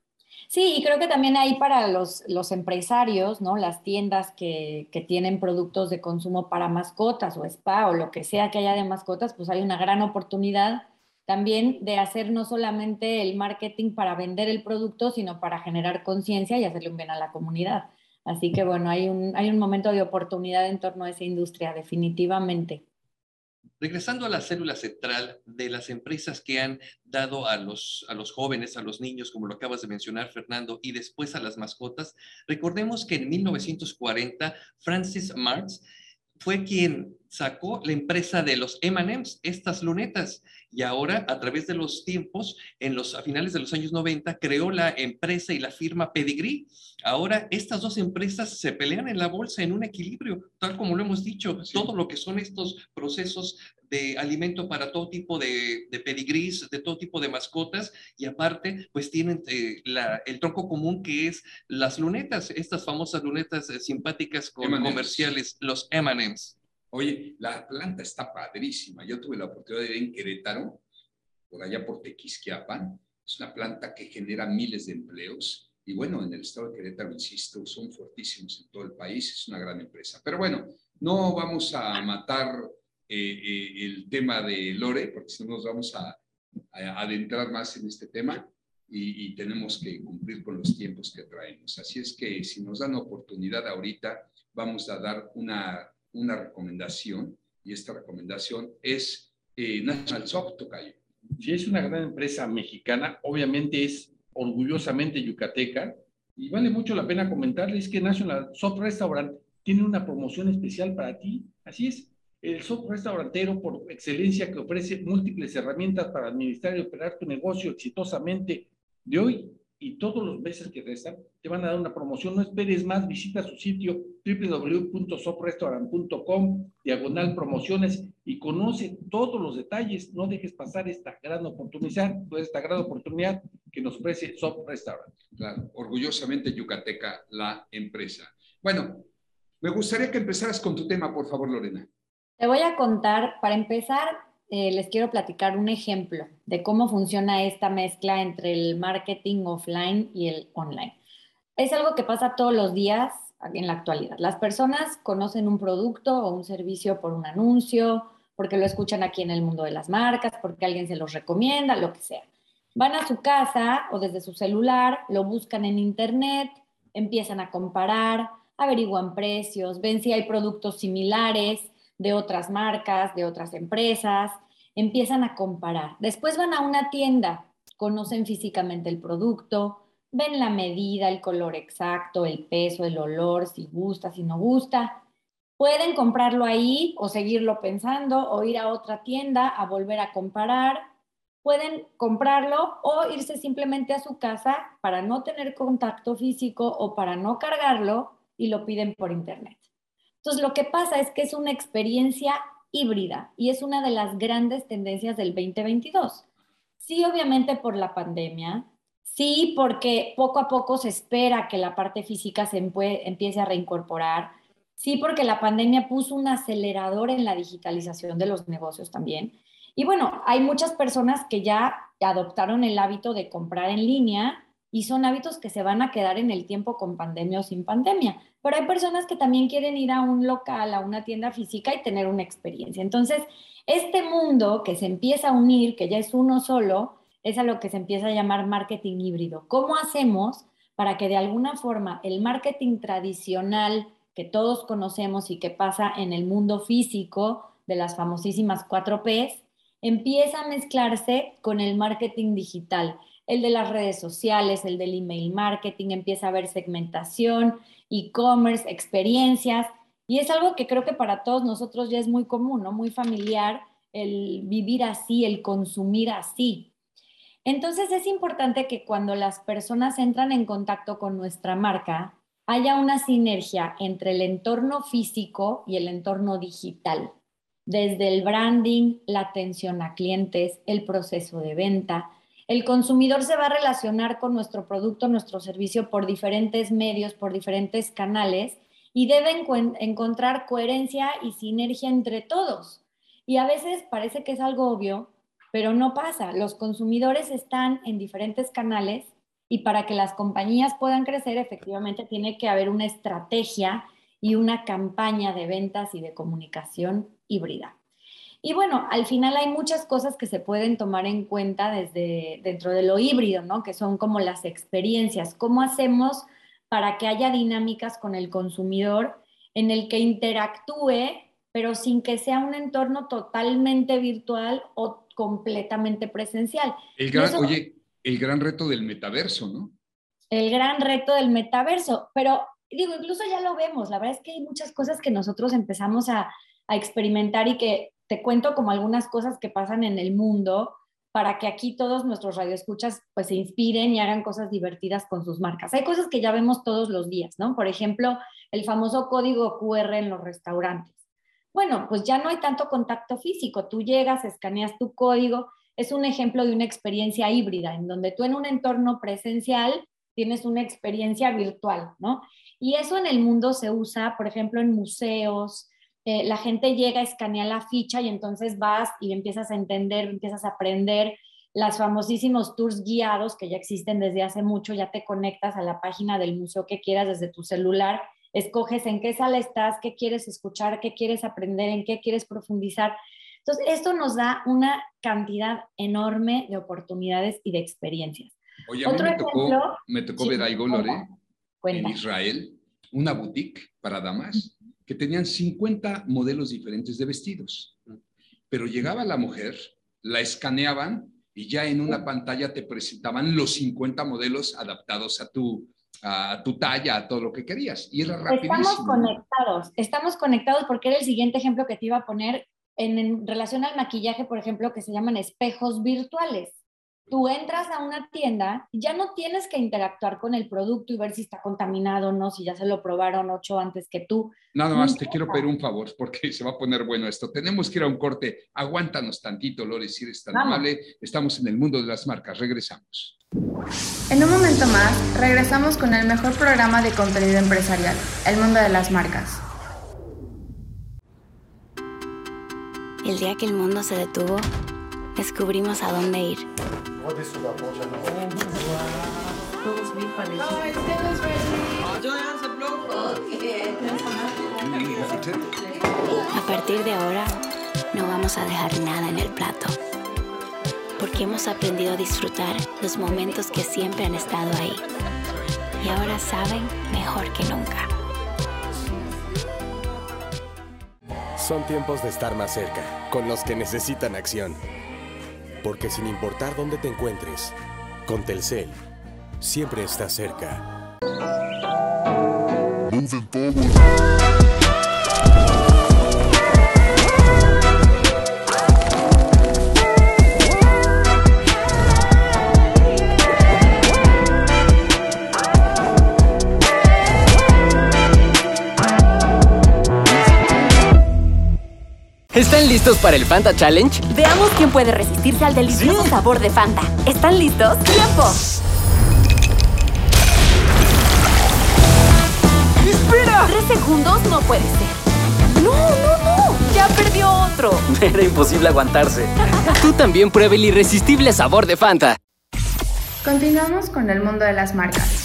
Sí, y creo que también hay para los, los empresarios, ¿no? Las tiendas que, que, tienen productos de consumo para mascotas o spa o lo que sea que haya de mascotas, pues hay una gran oportunidad también de hacer no solamente el marketing para vender el producto, sino para generar conciencia y hacerle un bien a la comunidad. Así que bueno, hay un, hay un momento de oportunidad en torno a esa industria, definitivamente. Regresando a la célula central de las empresas que han dado a los, a los jóvenes, a los niños, como lo acabas de mencionar, Fernando, y después a las mascotas, recordemos que en 1940 Francis Marx fue quien sacó la empresa de los M&M's, estas lunetas, y ahora a través de los tiempos, en los, a finales de los años 90, creó la empresa y la firma Pedigree. Ahora estas dos empresas se pelean en la bolsa en un equilibrio, tal como lo hemos dicho, todo lo que son estos procesos de alimento para todo tipo de, de pedigrís, de todo tipo de mascotas, y aparte, pues tienen eh, el tronco común que es las lunetas, estas famosas lunetas eh, simpáticas con comerciales, los M&M's. Oye, la planta está padrísima. Yo tuve la oportunidad de ver en Querétaro, por allá por Tequisquiapan. Es una planta que genera miles de empleos. Y bueno, en el estado de Querétaro, insisto, son fuertísimos en todo el país. Es una gran empresa. Pero bueno, no vamos a matar eh, eh, el tema de Lore, porque si no nos vamos a, adentrar más en este tema y, tenemos que cumplir con los tiempos que traemos. Así es que si nos dan oportunidad ahorita, vamos a dar una, una recomendación y esta recomendación es eh, National Soft Tocayo. Si es una gran empresa mexicana, obviamente es orgullosamente yucateca y vale mucho la pena comentarles que National Soft Restaurant tiene una promoción especial para ti. Así es, el software restaurantero por excelencia que ofrece múltiples herramientas para administrar y operar tu negocio exitosamente de hoy y todos los meses que restan, te van a dar una promoción. No esperes más, visita su sitio www.soprestaurant.com, diagonal promociones y conoce todos los detalles. No dejes pasar esta gran oportunidad, esta gran oportunidad que nos ofrece Sop Restaurant. Claro, orgullosamente yucateca la empresa. Bueno, me gustaría que empezaras con tu tema, por favor, Lorena. Te voy a contar, para empezar, eh, les quiero platicar un ejemplo de cómo funciona esta mezcla entre el marketing offline y el online. Es algo que pasa todos los días en la actualidad. Las personas conocen un producto o un servicio por un anuncio, porque lo escuchan aquí en el mundo de las marcas, porque alguien se los recomienda, lo que sea. Van a su casa o desde su celular, lo buscan en internet, empiezan a comparar, averiguan precios, ven si hay productos similares, de otras marcas, de otras empresas, empiezan a comparar. Después van a una tienda, conocen físicamente el producto, ven la medida, el color exacto, el peso, el olor, si gusta, si no gusta. Pueden comprarlo ahí o seguirlo pensando o ir a otra tienda a volver a comparar. Pueden comprarlo o irse simplemente a su casa para no tener contacto físico o para no cargarlo y lo piden por internet. Entonces, lo que pasa es que es una experiencia híbrida y es una de las grandes tendencias del 2022. Sí, obviamente por la pandemia, Sí, porque poco a poco se espera que la parte física se empiece a reincorporar. Sí, porque la pandemia puso un acelerador en la digitalización de los negocios también. Y bueno, hay muchas personas que ya adoptaron el hábito de comprar en línea y son hábitos que se van a quedar en el tiempo con pandemia o sin pandemia. Pero hay personas que también quieren ir a un local, a una tienda física y tener una experiencia. Entonces, este mundo que se empieza a unir, que ya es uno solo, es a lo que se empieza a llamar marketing híbrido. ¿Cómo hacemos para que de alguna forma el marketing tradicional que todos conocemos y que pasa en el mundo físico de las famosísimas 4Ps empieza a mezclarse con el marketing digital? El de las redes sociales, el del email marketing, empieza a haber segmentación, e-commerce, experiencias. Y es algo que creo que para todos nosotros ya es muy común, ¿no? Muy familiar el vivir así, el consumir así. Entonces es importante que cuando las personas entran en contacto con nuestra marca, haya una sinergia entre el entorno físico y el entorno digital, desde el branding, la atención a clientes, el proceso de venta. El consumidor se va a relacionar con nuestro producto, nuestro servicio por diferentes medios, por diferentes canales y debe encontrar coherencia y sinergia entre todos. Y a veces parece que es algo obvio, pero no pasa. Los consumidores están en diferentes canales y para que las compañías puedan crecer, efectivamente, tiene que haber una estrategia y una campaña de ventas y de comunicación híbrida. Y bueno, al final hay muchas cosas que se pueden tomar en cuenta desde dentro de lo híbrido, ¿no? Que son como las experiencias. ¿Cómo hacemos para que haya dinámicas con el consumidor en el que interactúe, pero sin que sea un entorno totalmente virtual o completamente presencial. El gran, oye, el gran reto del metaverso, ¿no? El gran reto del metaverso, pero digo, incluso ya lo vemos, la verdad es que hay muchas cosas que nosotros empezamos a, a experimentar y que te cuento como algunas cosas que pasan en el mundo para que aquí todos nuestros radioescuchas pues se inspiren y hagan cosas divertidas con sus marcas. Hay cosas que ya vemos todos los días, ¿no? Por ejemplo, el famoso código QR en los restaurantes. Bueno, pues ya no hay tanto contacto físico. Tú llegas, escaneas tu código. Es un ejemplo de una experiencia híbrida, en donde tú en un entorno presencial tienes una experiencia virtual, ¿no? Y eso en el mundo se usa, por ejemplo, en museos. Eh, la gente llega, escanea la ficha y entonces vas y empiezas a entender, empiezas a aprender las famosísimos tours guiados que ya existen desde hace mucho, ya te conectas a la página del museo que quieras desde tu celular escoges en qué sala estás, qué quieres escuchar, qué quieres aprender, en qué quieres profundizar. Entonces, esto nos da una cantidad enorme de oportunidades y de experiencias. Oye, a mí me, tocó, me tocó ver algo, Lore, en Israel, una boutique para damas que tenían 50 modelos diferentes de vestidos. Pero llegaba la mujer, la escaneaban y ya en una pantalla te presentaban los 50 modelos adaptados a tu, a tu talla, a todo lo que querías. Y era rapidísimo. Estamos conectados, estamos conectados porque era el siguiente ejemplo que te iba a poner en, relación al maquillaje, por ejemplo, que se llaman espejos virtuales. Tú entras a una tienda y ya no tienes que interactuar con el producto y ver si está contaminado o no, si ya se lo probaron ocho antes que tú. Nada más, te quiero pedir un favor porque (laughs) se va a poner bueno esto. Tenemos que ir a un corte. Aguántanos tantito, Lore, si eres tan amable. Estamos en el mundo de las marcas. Regresamos. En un momento más, regresamos con el mejor programa de contenido empresarial, El Mundo de las Marcas. El día que el mundo se detuvo, descubrimos a dónde ir. A partir de ahora, no vamos a dejar nada en el plato porque hemos aprendido a disfrutar los momentos que siempre han estado ahí. Y ahora saben mejor que nunca. Son tiempos de estar más cerca, con los que necesitan acción. Porque sin importar dónde te encuentres, con Telcel, siempre estás cerca. ¿Están listos para el Fanta Challenge? Veamos quién puede resistirse al delicioso sabor de Fanta. ¿Están listos? ¡Tiempo! ¡Espera! Tres segundos no puede ser. ¡No, no, no! ¡Ya perdió otro! (laughs) Era imposible aguantarse. Tú también prueba el irresistible sabor de Fanta. Continuamos con el mundo de las marcas.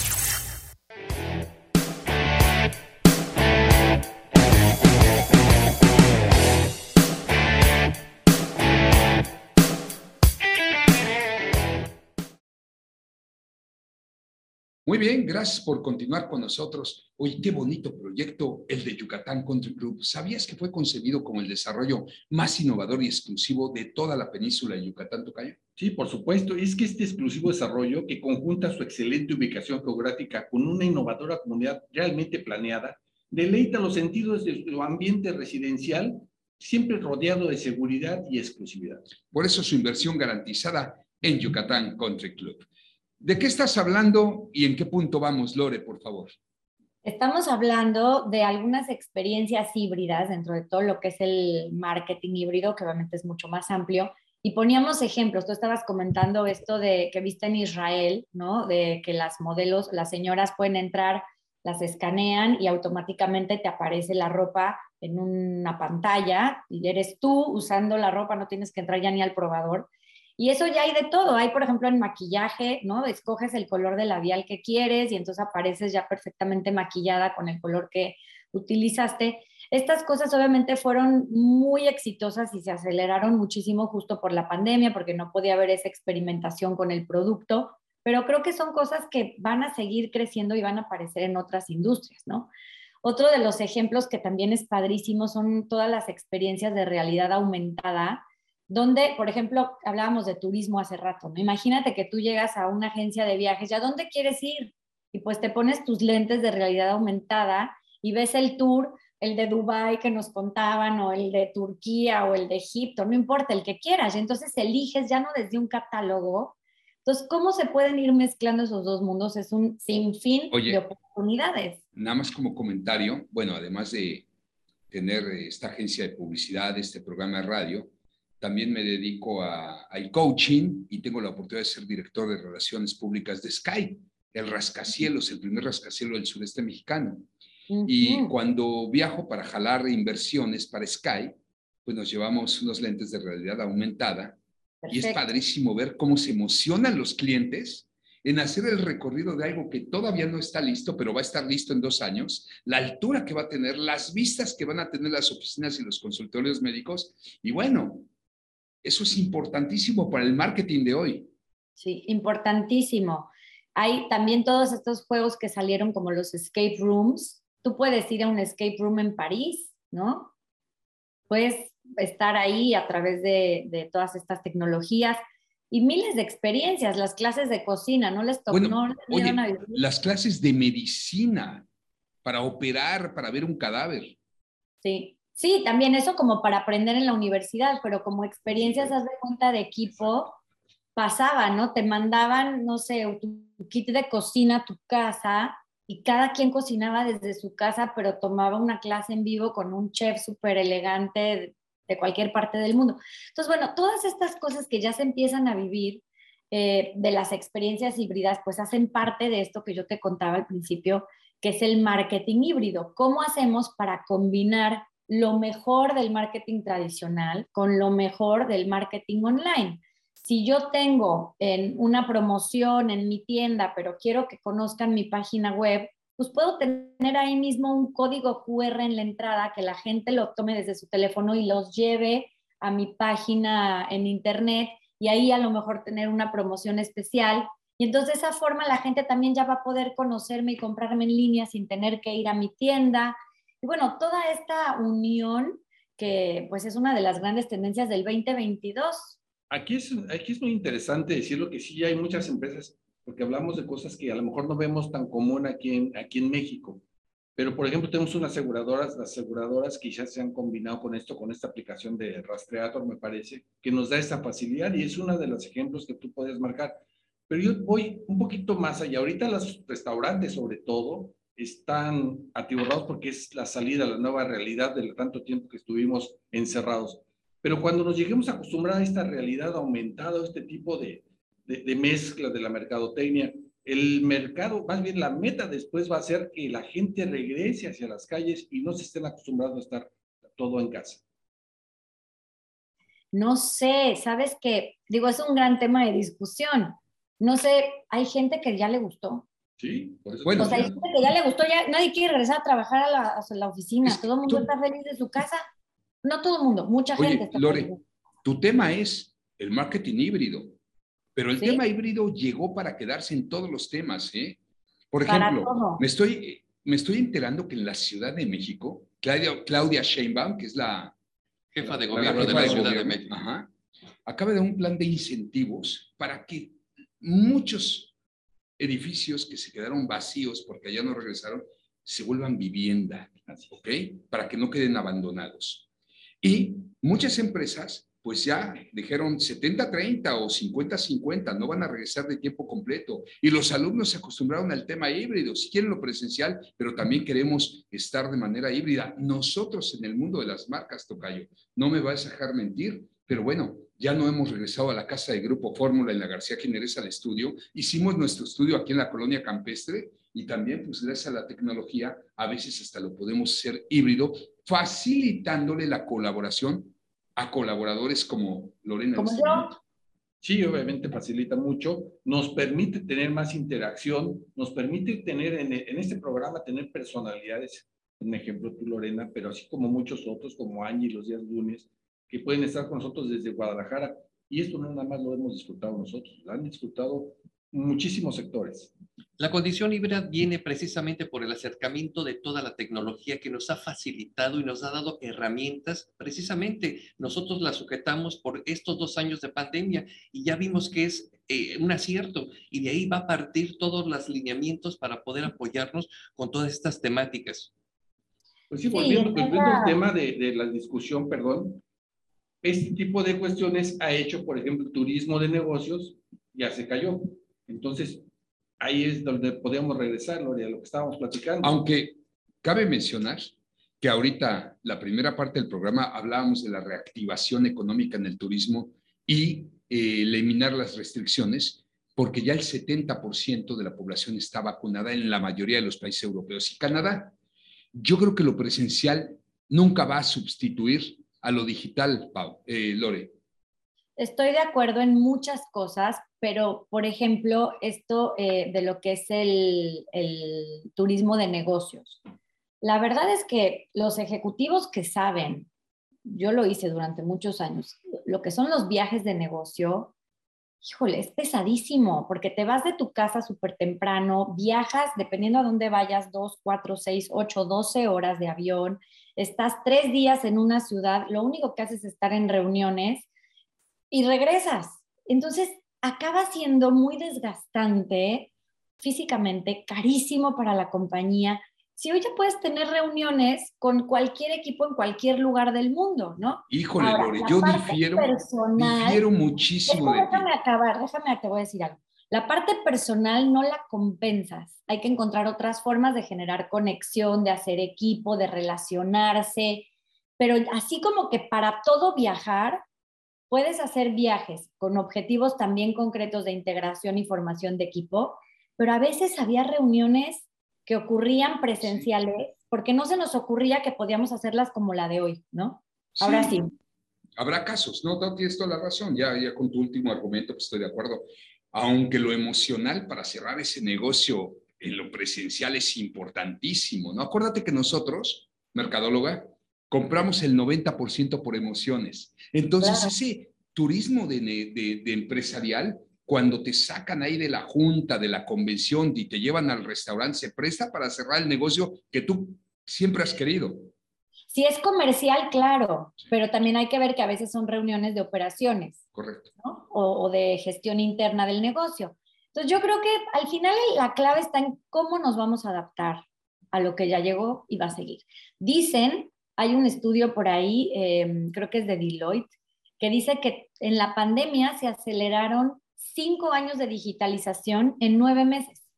Muy bien, gracias por continuar con nosotros. Oye, qué bonito proyecto el de Yucatán Country Club. ¿Sabías que fue concebido como el desarrollo más innovador y exclusivo de toda la península de Yucatán, Tocayo? Sí, por supuesto. Es que este exclusivo desarrollo que conjunta su excelente ubicación geográfica con una innovadora comunidad realmente planeada, deleita los sentidos de su ambiente residencial, siempre rodeado de seguridad y exclusividad. Por eso su inversión garantizada en Yucatán Country Club. ¿De qué estás hablando y en qué punto vamos, Lore, por favor? Estamos hablando de algunas experiencias híbridas dentro de todo lo que es el marketing híbrido, que obviamente es mucho más amplio. Y poníamos ejemplos, tú estabas comentando esto de que viste en Israel, ¿no? De que las modelos, las señoras pueden entrar, las escanean y automáticamente te aparece la ropa en una pantalla y eres tú usando la ropa, no tienes que entrar ya ni al probador. Y eso ya hay de todo. Hay, por ejemplo, en maquillaje, ¿no? Escoges el color de labial que quieres y entonces apareces ya perfectamente maquillada con el color que utilizaste. Estas cosas obviamente fueron muy exitosas y se aceleraron muchísimo justo por la pandemia, porque no podía haber esa experimentación con el producto, pero creo que son cosas que van a seguir creciendo y van a aparecer en otras industrias, ¿no? Otro de los ejemplos que también es padrísimo son todas las experiencias de realidad aumentada donde, por ejemplo, hablábamos de turismo hace rato, ¿no? Imagínate que tú llegas a una agencia de viajes, ¿ya dónde quieres ir? Y pues te pones tus lentes de realidad aumentada y ves el tour, el de Dubai que nos contaban, o el de Turquía, o el de Egipto, no importa, el que quieras. Y entonces eliges ya no desde un catálogo. Entonces, ¿cómo se pueden ir mezclando esos dos mundos? Es un sinfín de oportunidades. Nada más como comentario, bueno, además de tener esta agencia de publicidad, este programa de radio, también me dedico al coaching y tengo la oportunidad de ser director de relaciones públicas de Sky, el rascacielos, el primer rascacielos del sureste mexicano. Y cuando viajo para jalar inversiones para Sky, pues nos llevamos unos lentes de realidad aumentada y es padrísimo ver cómo se emocionan los clientes en hacer el recorrido de algo que todavía no está listo, pero va a estar listo en dos años, la altura que va a tener, las vistas que van a tener las oficinas y los consultorios médicos. Y bueno, eso es importantísimo para el marketing de hoy. Sí, importantísimo. Hay también todos estos juegos que salieron como los escape rooms. Tú puedes ir a un escape room en París, ¿no? Puedes estar ahí a través de, todas estas tecnologías y miles de experiencias, las clases de cocina, ¿no les tocó? oye, las clases de medicina para operar, para ver un cadáver. Sí, Sí, también eso como para aprender en la universidad, pero como experiencias, haz de cuenta de equipo, pasaba, ¿no? Te mandaban, no sé, tu kit de cocina a tu casa y cada quien cocinaba desde su casa, pero tomaba una clase en vivo con un chef súper elegante de, cualquier parte del mundo. Entonces, bueno, todas estas cosas que ya se empiezan a vivir eh, de las experiencias híbridas, pues hacen parte de esto que yo te contaba al principio, que es el marketing híbrido. ¿Cómo hacemos para combinar lo mejor del marketing tradicional con lo mejor del marketing online. Si yo tengo en una promoción en mi tienda, pero quiero que conozcan mi página web, pues puedo tener ahí mismo un código QR en la entrada que la gente lo tome desde su teléfono y los lleve a mi página en internet y ahí a lo mejor tener una promoción especial. Y entonces de esa forma la gente también ya va a poder conocerme y comprarme en línea sin tener que ir a mi tienda, y bueno, toda esta unión que pues es una de las grandes tendencias del 2022. Aquí es, aquí es muy interesante decirlo que sí hay muchas empresas, porque hablamos de cosas que a lo mejor no vemos tan común aquí en, aquí en México. Pero, por ejemplo, tenemos unas aseguradoras, las aseguradoras ya se han combinado con esto, con esta aplicación de Rastreator, me parece, que nos da esa facilidad y es uno de los ejemplos que tú puedes marcar. Pero yo voy un poquito más allá. Ahorita los restaurantes, sobre todo, están atiborrados porque es la salida a la nueva realidad de tanto tiempo que estuvimos encerrados. Pero cuando nos lleguemos a a esta realidad aumentada, este tipo de, de, de mezcla de la mercadotecnia, el mercado, más bien la meta después va a ser que la gente regrese hacia las calles y no se estén acostumbrados a estar todo en casa. No sé, sabes que, digo, es un gran tema de discusión. No sé, hay gente que ya le gustó. Sí, por eso. Bueno, o sea, gente que ya le gustó, ya nadie quiere regresar a trabajar a la, a la oficina, todo el mundo está feliz de su casa. No todo el mundo, mucha Oye, gente está Lore, feliz. tu tema es el marketing híbrido. Pero el Sí. tema híbrido llegó para quedarse en todos los temas, ¿eh? Por ejemplo, me estoy, me estoy enterando que en la Ciudad de México, Claudia, Claudia Sheinbaum, que es la Jefa de la gobierno de la Ciudad de México. ajá, acaba de dar un plan de incentivos para que muchos edificios que se quedaron vacíos porque allá no regresaron, se vuelvan vivienda, ¿ok? Para que no queden abandonados. Y muchas empresas, pues ya dijeron 70-30 o 50-50, no van a regresar de tiempo completo. Y los alumnos se acostumbraron al tema híbrido, si quieren lo presencial, pero también queremos estar de manera híbrida. Nosotros en el mundo de las marcas, Tocayo, no me vas a dejar mentir, pero bueno, ya no hemos regresado a la casa de Grupo Fórmula en la García Jiménez al estudio. Hicimos nuestro estudio aquí en la colonia campestre y también, pues gracias a la tecnología, a veces hasta lo podemos hacer híbrido, facilitándole la colaboración a colaboradores como Lorena. en Como yo. Sí, obviamente facilita mucho, nos permite tener más interacción, nos permite tener en, en este programa tener personalidades, un ejemplo tú Lorena, pero así como muchos otros, como Angie los días lunes, que pueden estar con nosotros desde Guadalajara. Y esto no nada más lo hemos disfrutado nosotros, lo han disfrutado muchísimos sectores. La condición híbrida viene precisamente por el acercamiento de toda la tecnología que nos ha facilitado y nos ha dado herramientas. Precisamente nosotros la sujetamos por estos dos años de pandemia y ya vimos que es eh, un acierto y de ahí va a partir todos los lineamientos para poder apoyarnos con todas estas temáticas. Pues sí, Sí, volviendo, verdad. al tema de, de la discusión, perdón, este tipo de cuestiones ha hecho, por ejemplo, turismo de negocios, ya se cayó. Entonces, ahí es donde podemos regresar, Lore, a lo que estábamos platicando. Aunque cabe mencionar que ahorita la primera parte del programa hablábamos de la reactivación económica en el turismo y eh, eliminar las restricciones, porque ya el 70% de la población está vacunada en la mayoría de los países europeos y Canadá. Yo creo que lo presencial nunca va a sustituir a lo digital, Pau, eh, Lore. Estoy de acuerdo en muchas cosas, pero por ejemplo, esto eh, de lo que es el, el turismo de negocios. La verdad es que los ejecutivos que saben, yo lo hice durante muchos años, lo que son los viajes de negocio, híjole, es pesadísimo, porque te vas de tu casa súper temprano, viajas, dependiendo a dónde vayas, dos, cuatro, seis, ocho, doce horas de avión, estás tres días en una ciudad, lo único que haces es estar en reuniones y regresas. Entonces, acaba siendo muy desgastante físicamente, carísimo para la compañía. Si hoy ya puedes tener reuniones con cualquier equipo en cualquier lugar del mundo, ¿no? Híjole, Ahora, Lore, yo difiero, personal- difiero muchísimo ti. déjame acabar, déjame, te voy a decir algo. La parte personal no la compensas. Hay que encontrar otras formas de generar conexión, de hacer equipo, de relacionarse. Pero así como que para todo viajar, puedes hacer viajes con objetivos también concretos de integración y formación de equipo, pero a veces había reuniones que ocurrían presenciales porque no se nos ocurría que podíamos hacerlas como la de hoy, ¿no? Ahora sí. Habrá casos, no, no tienes toda la razón. Ya, ya con tu último argumento, pues estoy de acuerdo. Aunque lo emocional para cerrar ese negocio en lo presencial es importantísimo, ¿no? Acuérdate que nosotros, mercadóloga, compramos el 90% por emociones. Entonces, Claro. ese turismo de, ne- de- de empresarial, cuando te sacan ahí de la junta, de la convención y te llevan al restaurante, se presta para cerrar el negocio que tú siempre has querido. Si es comercial, claro, pero también hay que ver que a veces son reuniones de operaciones. Correcto. O, de gestión interna del negocio. Entonces yo creo que al final la clave está en cómo nos vamos a adaptar a lo que ya llegó y va a seguir. Dicen, hay un estudio por ahí, eh, creo que es de Deloitte, que dice que en la pandemia se aceleraron cinco años de digitalización en nueve meses.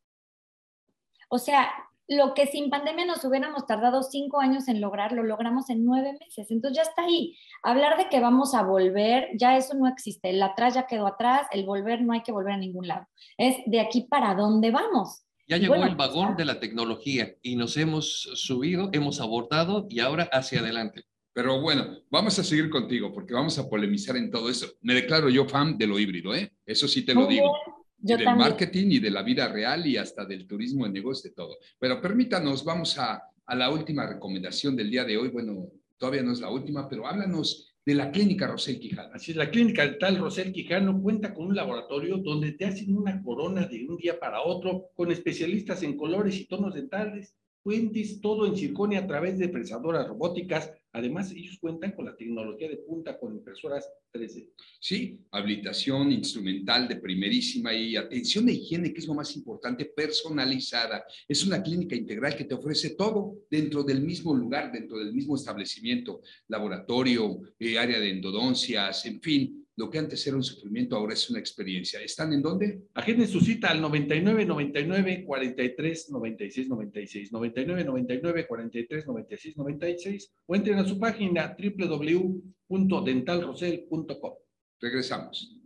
O sea, lo que sin pandemia nos hubiéramos tardado cinco años en lograr, lo logramos en nueve meses. Entonces ya está ahí. Hablar de que vamos a volver, ya eso no existe. El atrás ya quedó atrás, el volver no hay que volver a ningún lado. Es de aquí para dónde vamos. Ya llegó el vagón de la tecnología y nos hemos subido, hemos abordado y ahora hacia adelante. Pero bueno, vamos a seguir contigo porque vamos a polemizar en todo eso. Me declaro yo fan de lo híbrido, ¿eh? Eso sí te lo digo. Yo del marketing y de la vida real y hasta del turismo en negocio, de todo. Pero permítanos, vamos a, a la última recomendación del día de hoy. Bueno, todavía no es la última, pero háblanos de la clínica Rosel Quijano. Así es, la clínica dental Rosel Quijano cuenta con un laboratorio donde te hacen una corona de un día para otro con especialistas en colores y tonos dentales Fuentes, todo en circonia a través de prensadoras robóticas. Además, ellos cuentan con la tecnología de punta con impresoras 3D. Sí, habilitación instrumental de primerísima y atención de higiene, que es lo más importante, personalizada. Es una clínica integral que te ofrece todo dentro del mismo lugar, dentro del mismo establecimiento, laboratorio, eh, área de endodoncias, en fin, lo que antes era un sufrimiento ahora es una experiencia. ¿Están en dónde? Agenden su cita al 99 99 43 96 96, 99 99 43 96 96 o entren a su página www.dentalrosel.com. Regresamos.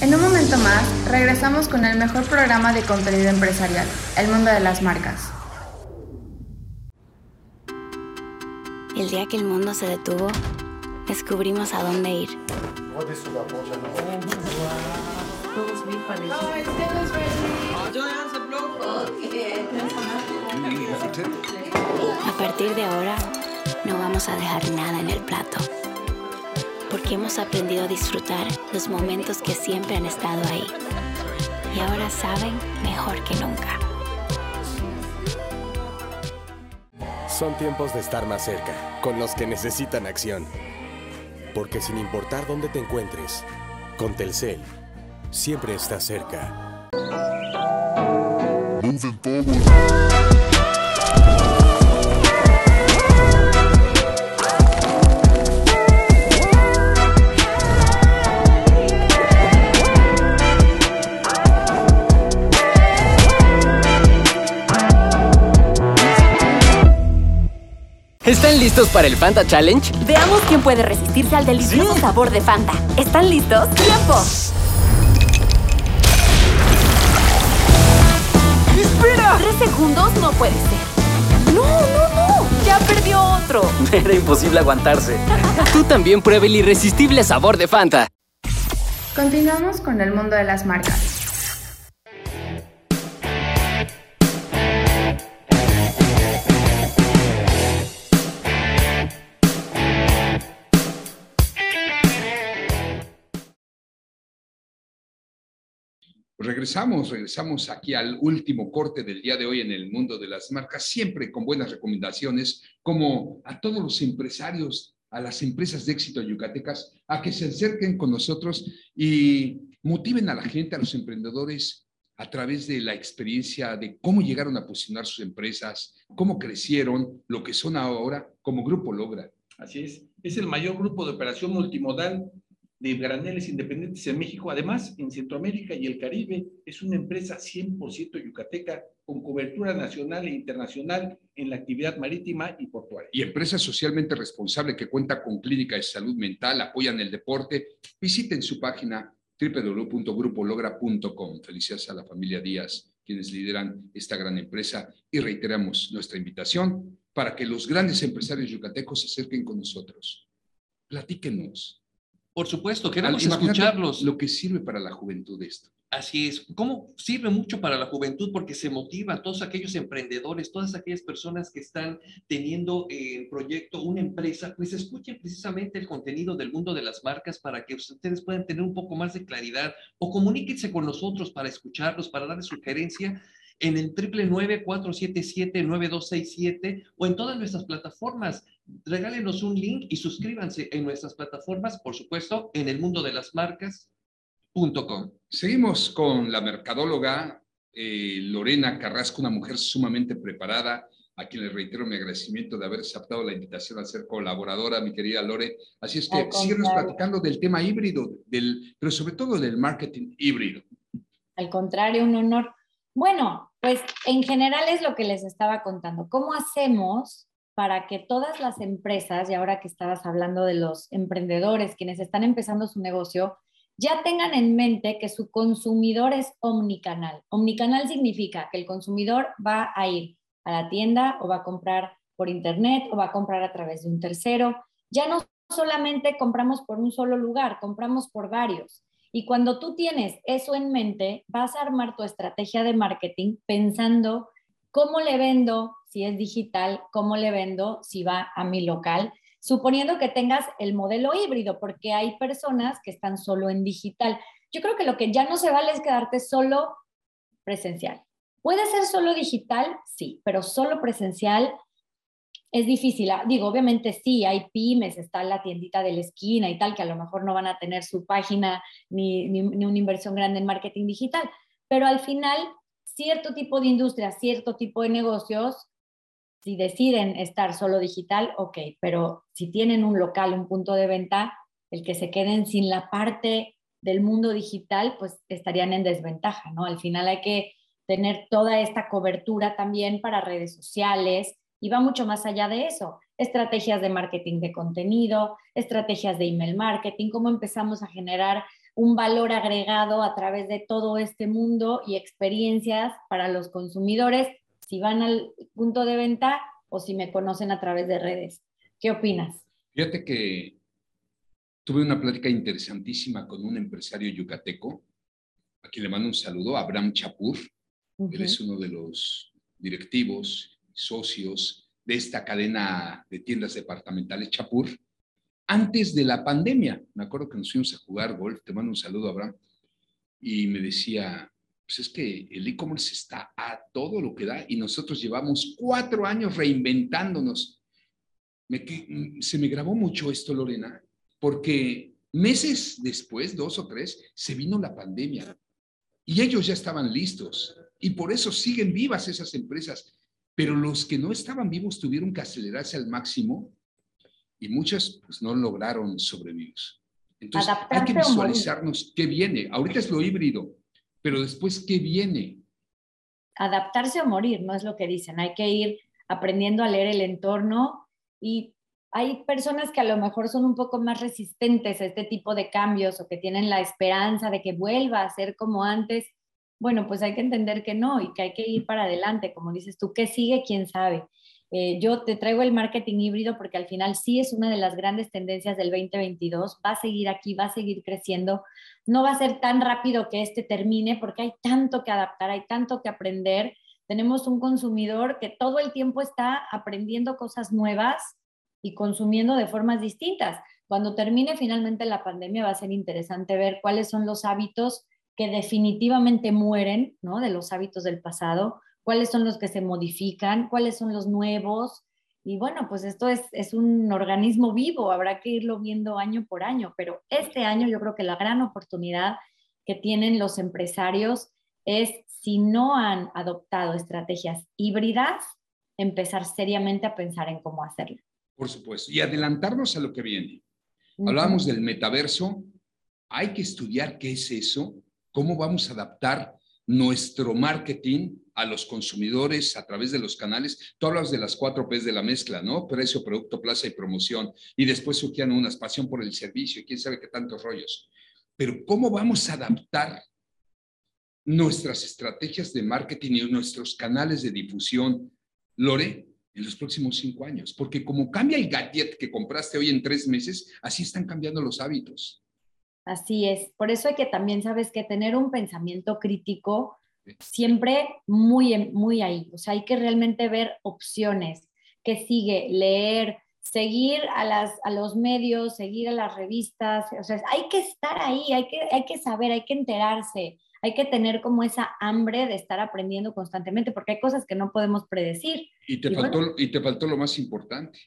En un momento más, regresamos con el mejor programa de contenido empresarial, El Mundo de las Marcas. El día que el mundo se detuvo, descubrimos a dónde ir a partir de ahora, no vamos a dejar nada en el plato. Porque hemos aprendido a disfrutar los momentos que siempre han estado ahí. Y ahora saben mejor que nunca. Son tiempos de estar más cerca, con los que necesitan acción. Porque sin importar dónde te encuentres, con Telcel siempre estás cerca. ¿Están listos para el Fanta Challenge? Veamos quién puede resistirse al delicioso sabor de Fanta. ¿Están listos? ¡Tiempo! ¡Espera! Tres segundos no puede ser. ¡No, no, no! ¡Ya perdió otro! (laughs) Era imposible aguantarse. Tú también pruebe el irresistible sabor de Fanta. Continuamos con el mundo de las marcas. Regresamos, regresamos aquí al último corte del día de hoy en el mundo de las marcas, siempre con buenas recomendaciones, como a todos los empresarios, a las empresas de éxito yucatecas, a que se acerquen con nosotros y motiven a la gente, a los emprendedores, a través de la experiencia de cómo llegaron a posicionar sus empresas, cómo crecieron, lo que son ahora como Grupo Logra. Así es, es el mayor grupo de operación multimodal de graneles independientes en México. Además, en Centroamérica y el Caribe es una empresa 100% yucateca con cobertura nacional e internacional en la actividad marítima y portuaria. Y empresa socialmente responsable que cuenta con clínica de salud mental, apoyan el deporte. Visiten su página www.grupologra.com. Felicidades a la familia Díaz, quienes lideran esta gran empresa. Y reiteramos nuestra invitación para que los grandes empresarios yucatecos se acerquen con nosotros. Platíquenos por supuesto, queremos escucharlos. Lo que sirve para la juventud esto. Así es. ¿Cómo sirve mucho para la juventud? Porque se motiva a todos aquellos emprendedores, todas aquellas personas que están teniendo en proyecto una empresa, pues escuchen precisamente el contenido del mundo de las marcas para que ustedes puedan tener un poco más de claridad o comuníquense con nosotros para escucharlos, para darles sugerencia en el triple 9267 o en todas nuestras plataformas regálenos un link y suscríbanse en nuestras plataformas, por supuesto, en el mundo de las marcas.com. Seguimos con la mercadóloga eh, Lorena Carrasco, una mujer sumamente preparada, a quien le reitero mi agradecimiento de haber aceptado la invitación a ser colaboradora, mi querida Lore. Así es que síguenos platicando del tema híbrido, del, pero sobre todo del marketing híbrido. Al contrario, un honor. Bueno, pues en general es lo que les estaba contando. ¿Cómo hacemos para que todas las empresas, y ahora que estabas hablando de los emprendedores, quienes están empezando su negocio, ya tengan en mente que su consumidor es omnicanal. Omnicanal significa que el consumidor va a ir a la tienda o va a comprar por internet o va a comprar a través de un tercero. Ya no solamente compramos por un solo lugar, compramos por varios. Y cuando tú tienes eso en mente, vas a armar tu estrategia de marketing pensando cómo le vendo si es digital, cómo le vendo si va a mi local, suponiendo que tengas el modelo híbrido, porque hay personas que están solo en digital. Yo creo que lo que ya no se vale es quedarte solo presencial. ¿Puede ser solo digital? Sí, pero solo presencial es difícil. Ah, digo, obviamente sí, hay pymes, está la tiendita de la esquina y tal, que a lo mejor no van a tener su página ni, ni, una inversión grande en marketing digital, pero al final, cierto tipo de industria, cierto tipo de negocios, si deciden estar solo digital, ok, pero si tienen un local, un punto de venta, el que se queden sin la parte del mundo digital, pues estarían en desventaja, ¿no? Al final hay que tener toda esta cobertura también para redes sociales y va mucho más allá de eso. Estrategias de marketing de contenido, estrategias de email marketing, cómo empezamos a generar un valor agregado a través de todo este mundo y experiencias para los consumidores, si van al punto de venta o si me conocen a través de redes. ¿Qué opinas? Fíjate que tuve una plática interesantísima con un empresario yucateco, a quien le mando un saludo, Abraham Chapur, él es uno de los directivos, socios de esta cadena de tiendas departamentales Chapur. Antes de la pandemia, me acuerdo que nos fuimos a jugar golf, te mando un saludo, Abraham, y me decía, pues es que el e-commerce está a todo lo que da y nosotros llevamos cuatro años reinventándonos. se me grabó mucho esto, Lorena, porque meses después, dos o tres, se vino la pandemia y ellos ya estaban listos y por eso siguen vivas esas empresas. Pero los que no estaban vivos tuvieron que acelerarse al máximo y muchas pues no lograron sobrevivir. Entonces hay que visualizarnos qué viene. Ahorita es lo híbrido, pero después qué viene. Adaptarse o morir, no es lo que dicen. Hay que ir aprendiendo a leer el entorno y hay personas que a lo mejor son un poco más resistentes a este tipo de cambios o que tienen la esperanza de que vuelva a ser como antes bueno, pues hay que entender que no y que hay que ir para adelante, como dices tú, ¿qué sigue? ¿Quién sabe? Eh, yo te traigo el marketing híbrido porque al final sí es una de las grandes tendencias del 2022, va a seguir aquí, va a seguir creciendo, no va a ser tan rápido que este termine porque hay tanto que adaptar, hay tanto que aprender. Tenemos un consumidor que todo el tiempo está aprendiendo cosas nuevas y consumiendo de formas distintas. Cuando termine finalmente la pandemia va a ser interesante ver cuáles son los hábitos que definitivamente mueren, ¿no? De los hábitos del pasado, cuáles son los que se modifican, cuáles son los nuevos. Y bueno, pues esto es, es un organismo vivo, habrá que irlo viendo año por año, pero este año yo creo que la gran oportunidad que tienen los empresarios es, si no han adoptado estrategias híbridas, empezar seriamente a pensar en cómo hacerlo. Por supuesto, y adelantarnos a lo que viene. Hablábamos del metaverso, hay que estudiar qué es eso, cómo vamos a adaptar nuestro marketing a los consumidores a través de los canales. Tú hablas de las cuatro P's de la mezcla, ¿no? Precio, producto, plaza y promoción. Y después surgían unas, pasión por el servicio, quién sabe qué tantos rollos. Pero ¿cómo vamos a adaptar nuestras estrategias de marketing y nuestros canales de difusión, Lore, en los próximos cinco años? Porque como cambia el gadget que compraste hoy en tres meses, así están cambiando los hábitos. Así es. Por eso hay que también, sabes, que tener un pensamiento crítico siempre muy, muy ahí. O sea, hay que realmente ver opciones, que sigue, leer, seguir a, las, a los medios, seguir a las revistas. O sea, hay que estar ahí, hay que, hay que saber, hay que enterarse, hay que tener como esa hambre de estar aprendiendo constantemente, porque hay cosas que no podemos predecir. Y te, faltó, y te faltó lo más importante,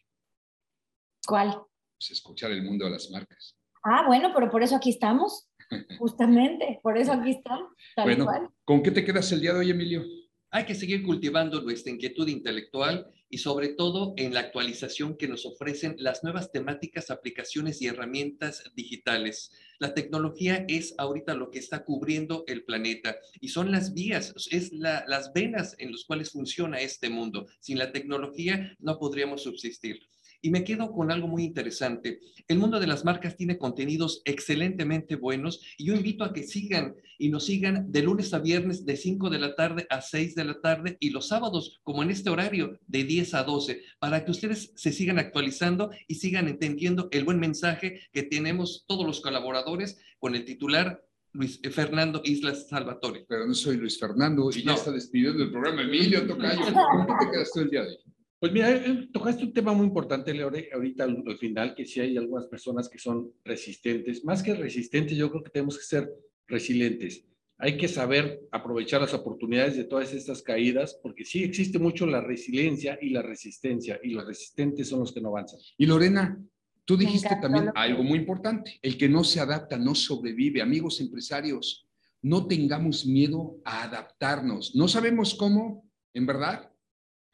¿Cuál? Pues escuchar el mundo de las marcas. Ah, bueno, pero por eso aquí estamos. (laughs) Justamente, por eso aquí estamos. Tal bueno, cual. ¿con qué te quedas el día de hoy, Emilio? Hay que seguir cultivando nuestra inquietud intelectual y sobre todo en la actualización que nos ofrecen las nuevas temáticas, aplicaciones y herramientas digitales. La tecnología es ahorita lo que está cubriendo el planeta y son las vías, es la- las venas en las cuales funciona este mundo. Sin la tecnología no podríamos subsistir. Y me quedo con algo muy interesante. El mundo de las marcas tiene contenidos excelentemente buenos y yo invito a que sigan y nos sigan de lunes a viernes de 5 de la tarde a 6 de la tarde y los sábados como en este horario de 10 a 12 para que ustedes se sigan actualizando y sigan entendiendo el buen mensaje que tenemos todos los colaboradores con el titular Luis eh, Fernando Islas Salvatore. Pero no soy Luis Fernando y ya No. está despidiendo el programa. Emilio, Tocayo, (laughs) ¿con qué te quedas tú el día de hoy? Pues mira, eh, tocaste un tema muy importante, Leore, ahorita al, al final, que sí hay algunas personas que son resistentes. Más que resistentes, yo creo que tenemos que ser resilientes. Hay que saber aprovechar las oportunidades de todas estas caídas, porque sí existe mucho la resiliencia y la resistencia, y los resistentes son los que no avanzan. Y Lorena, tú dijiste también algo muy importante. El que no se adapta no sobrevive. Amigos empresarios, no tengamos miedo a adaptarnos. No sabemos cómo, en verdad.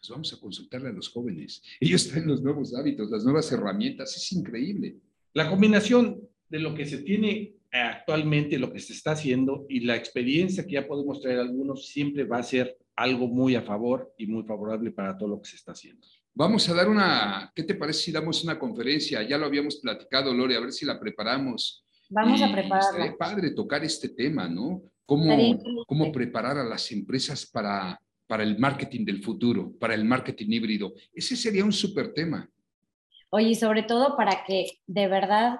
Pues vamos a consultarle a los jóvenes. (laughs) Ellos traen los nuevos hábitos, las nuevas herramientas. Es increíble. La combinación de lo que se tiene actualmente, lo que se está haciendo y la experiencia que ya podemos traer algunos, siempre va a ser algo muy a favor y muy favorable para todo lo que se está haciendo. Vamos a dar una, ¿qué te parece si damos una conferencia? Ya lo habíamos platicado, Lore, a ver si la preparamos. Vamos Y a prepararla. Estaría padre tocar este tema, ¿no? ¿Cómo, cómo preparar a las empresas para, para el marketing del futuro, para el marketing híbrido? Ese sería un súper tema. Oye, y sobre todo para que de verdad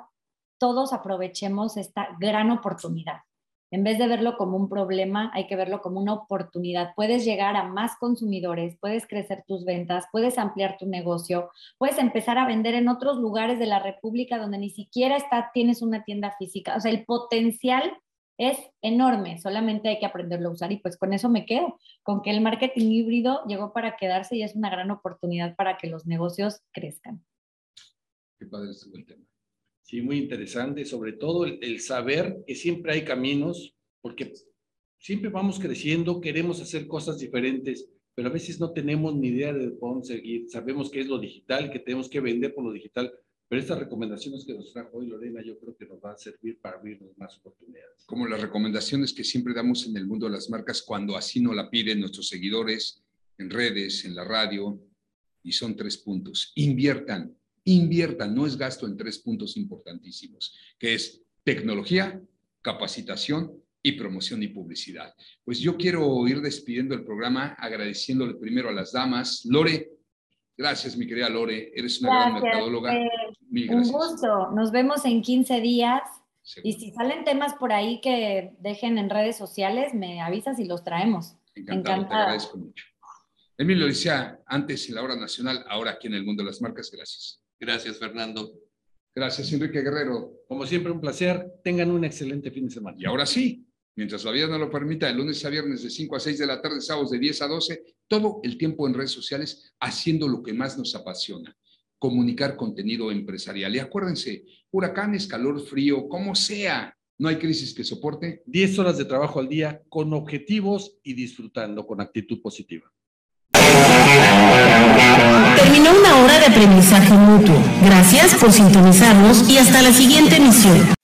todos aprovechemos esta gran oportunidad. En vez de verlo como un problema, hay que verlo como una oportunidad. Puedes llegar a más consumidores, puedes crecer tus ventas, puedes ampliar tu negocio, puedes empezar a vender en otros lugares de la República donde ni siquiera está, tienes una tienda física. O sea, el potencial es enorme, solamente hay que aprenderlo a usar y pues con eso me quedo, con que el marketing híbrido llegó para quedarse y es una gran oportunidad para que los negocios crezcan. Qué padre estuvo el tema. Sí, muy interesante, sobre todo el, saber que siempre hay caminos, porque siempre vamos creciendo, queremos hacer cosas diferentes, pero a veces no tenemos ni idea de dónde seguir. Sabemos que es lo digital, que tenemos que vender por lo digital, pero estas recomendaciones que nos trajo hoy Lorena, yo creo que nos va a servir para abrirnos más oportunidades. Como las recomendaciones que siempre damos en el mundo de las marcas cuando así nos la piden nuestros seguidores en redes, en la radio, y son tres puntos. Inviertan, inviertan, no es gasto en tres puntos importantísimos, que es tecnología, capacitación y promoción y publicidad. Pues yo quiero ir despidiendo el programa agradeciéndole primero a las damas. Lore, gracias mi querida Lore, eres una gran Gracias, mercadóloga. Fer. Mil Un gusto. Nos vemos en 15 días. Seguro. Y si salen temas por ahí que dejen en redes sociales, me avisas y los traemos. Encantado, te agradezco mucho. Emilio decía antes en la hora nacional, ahora aquí en el mundo de las marcas, gracias. Gracias, Fernando. Gracias, Enrique Guerrero. Como siempre, un placer. Tengan un excelente fin de semana. Y ahora sí, mientras la vida no lo permita, de lunes a viernes de 5 a 6 de la tarde, sábados de 10 a 12, todo el tiempo en redes sociales, haciendo lo que más nos apasiona, comunicar contenido empresarial. Y acuérdense, huracanes, calor, frío, como sea, no hay crisis que soporte. 10 horas de trabajo al día con objetivos y disfrutando con actitud positiva. Terminó una hora de aprendizaje mutuo. Gracias por sintonizarnos y hasta la siguiente emisión.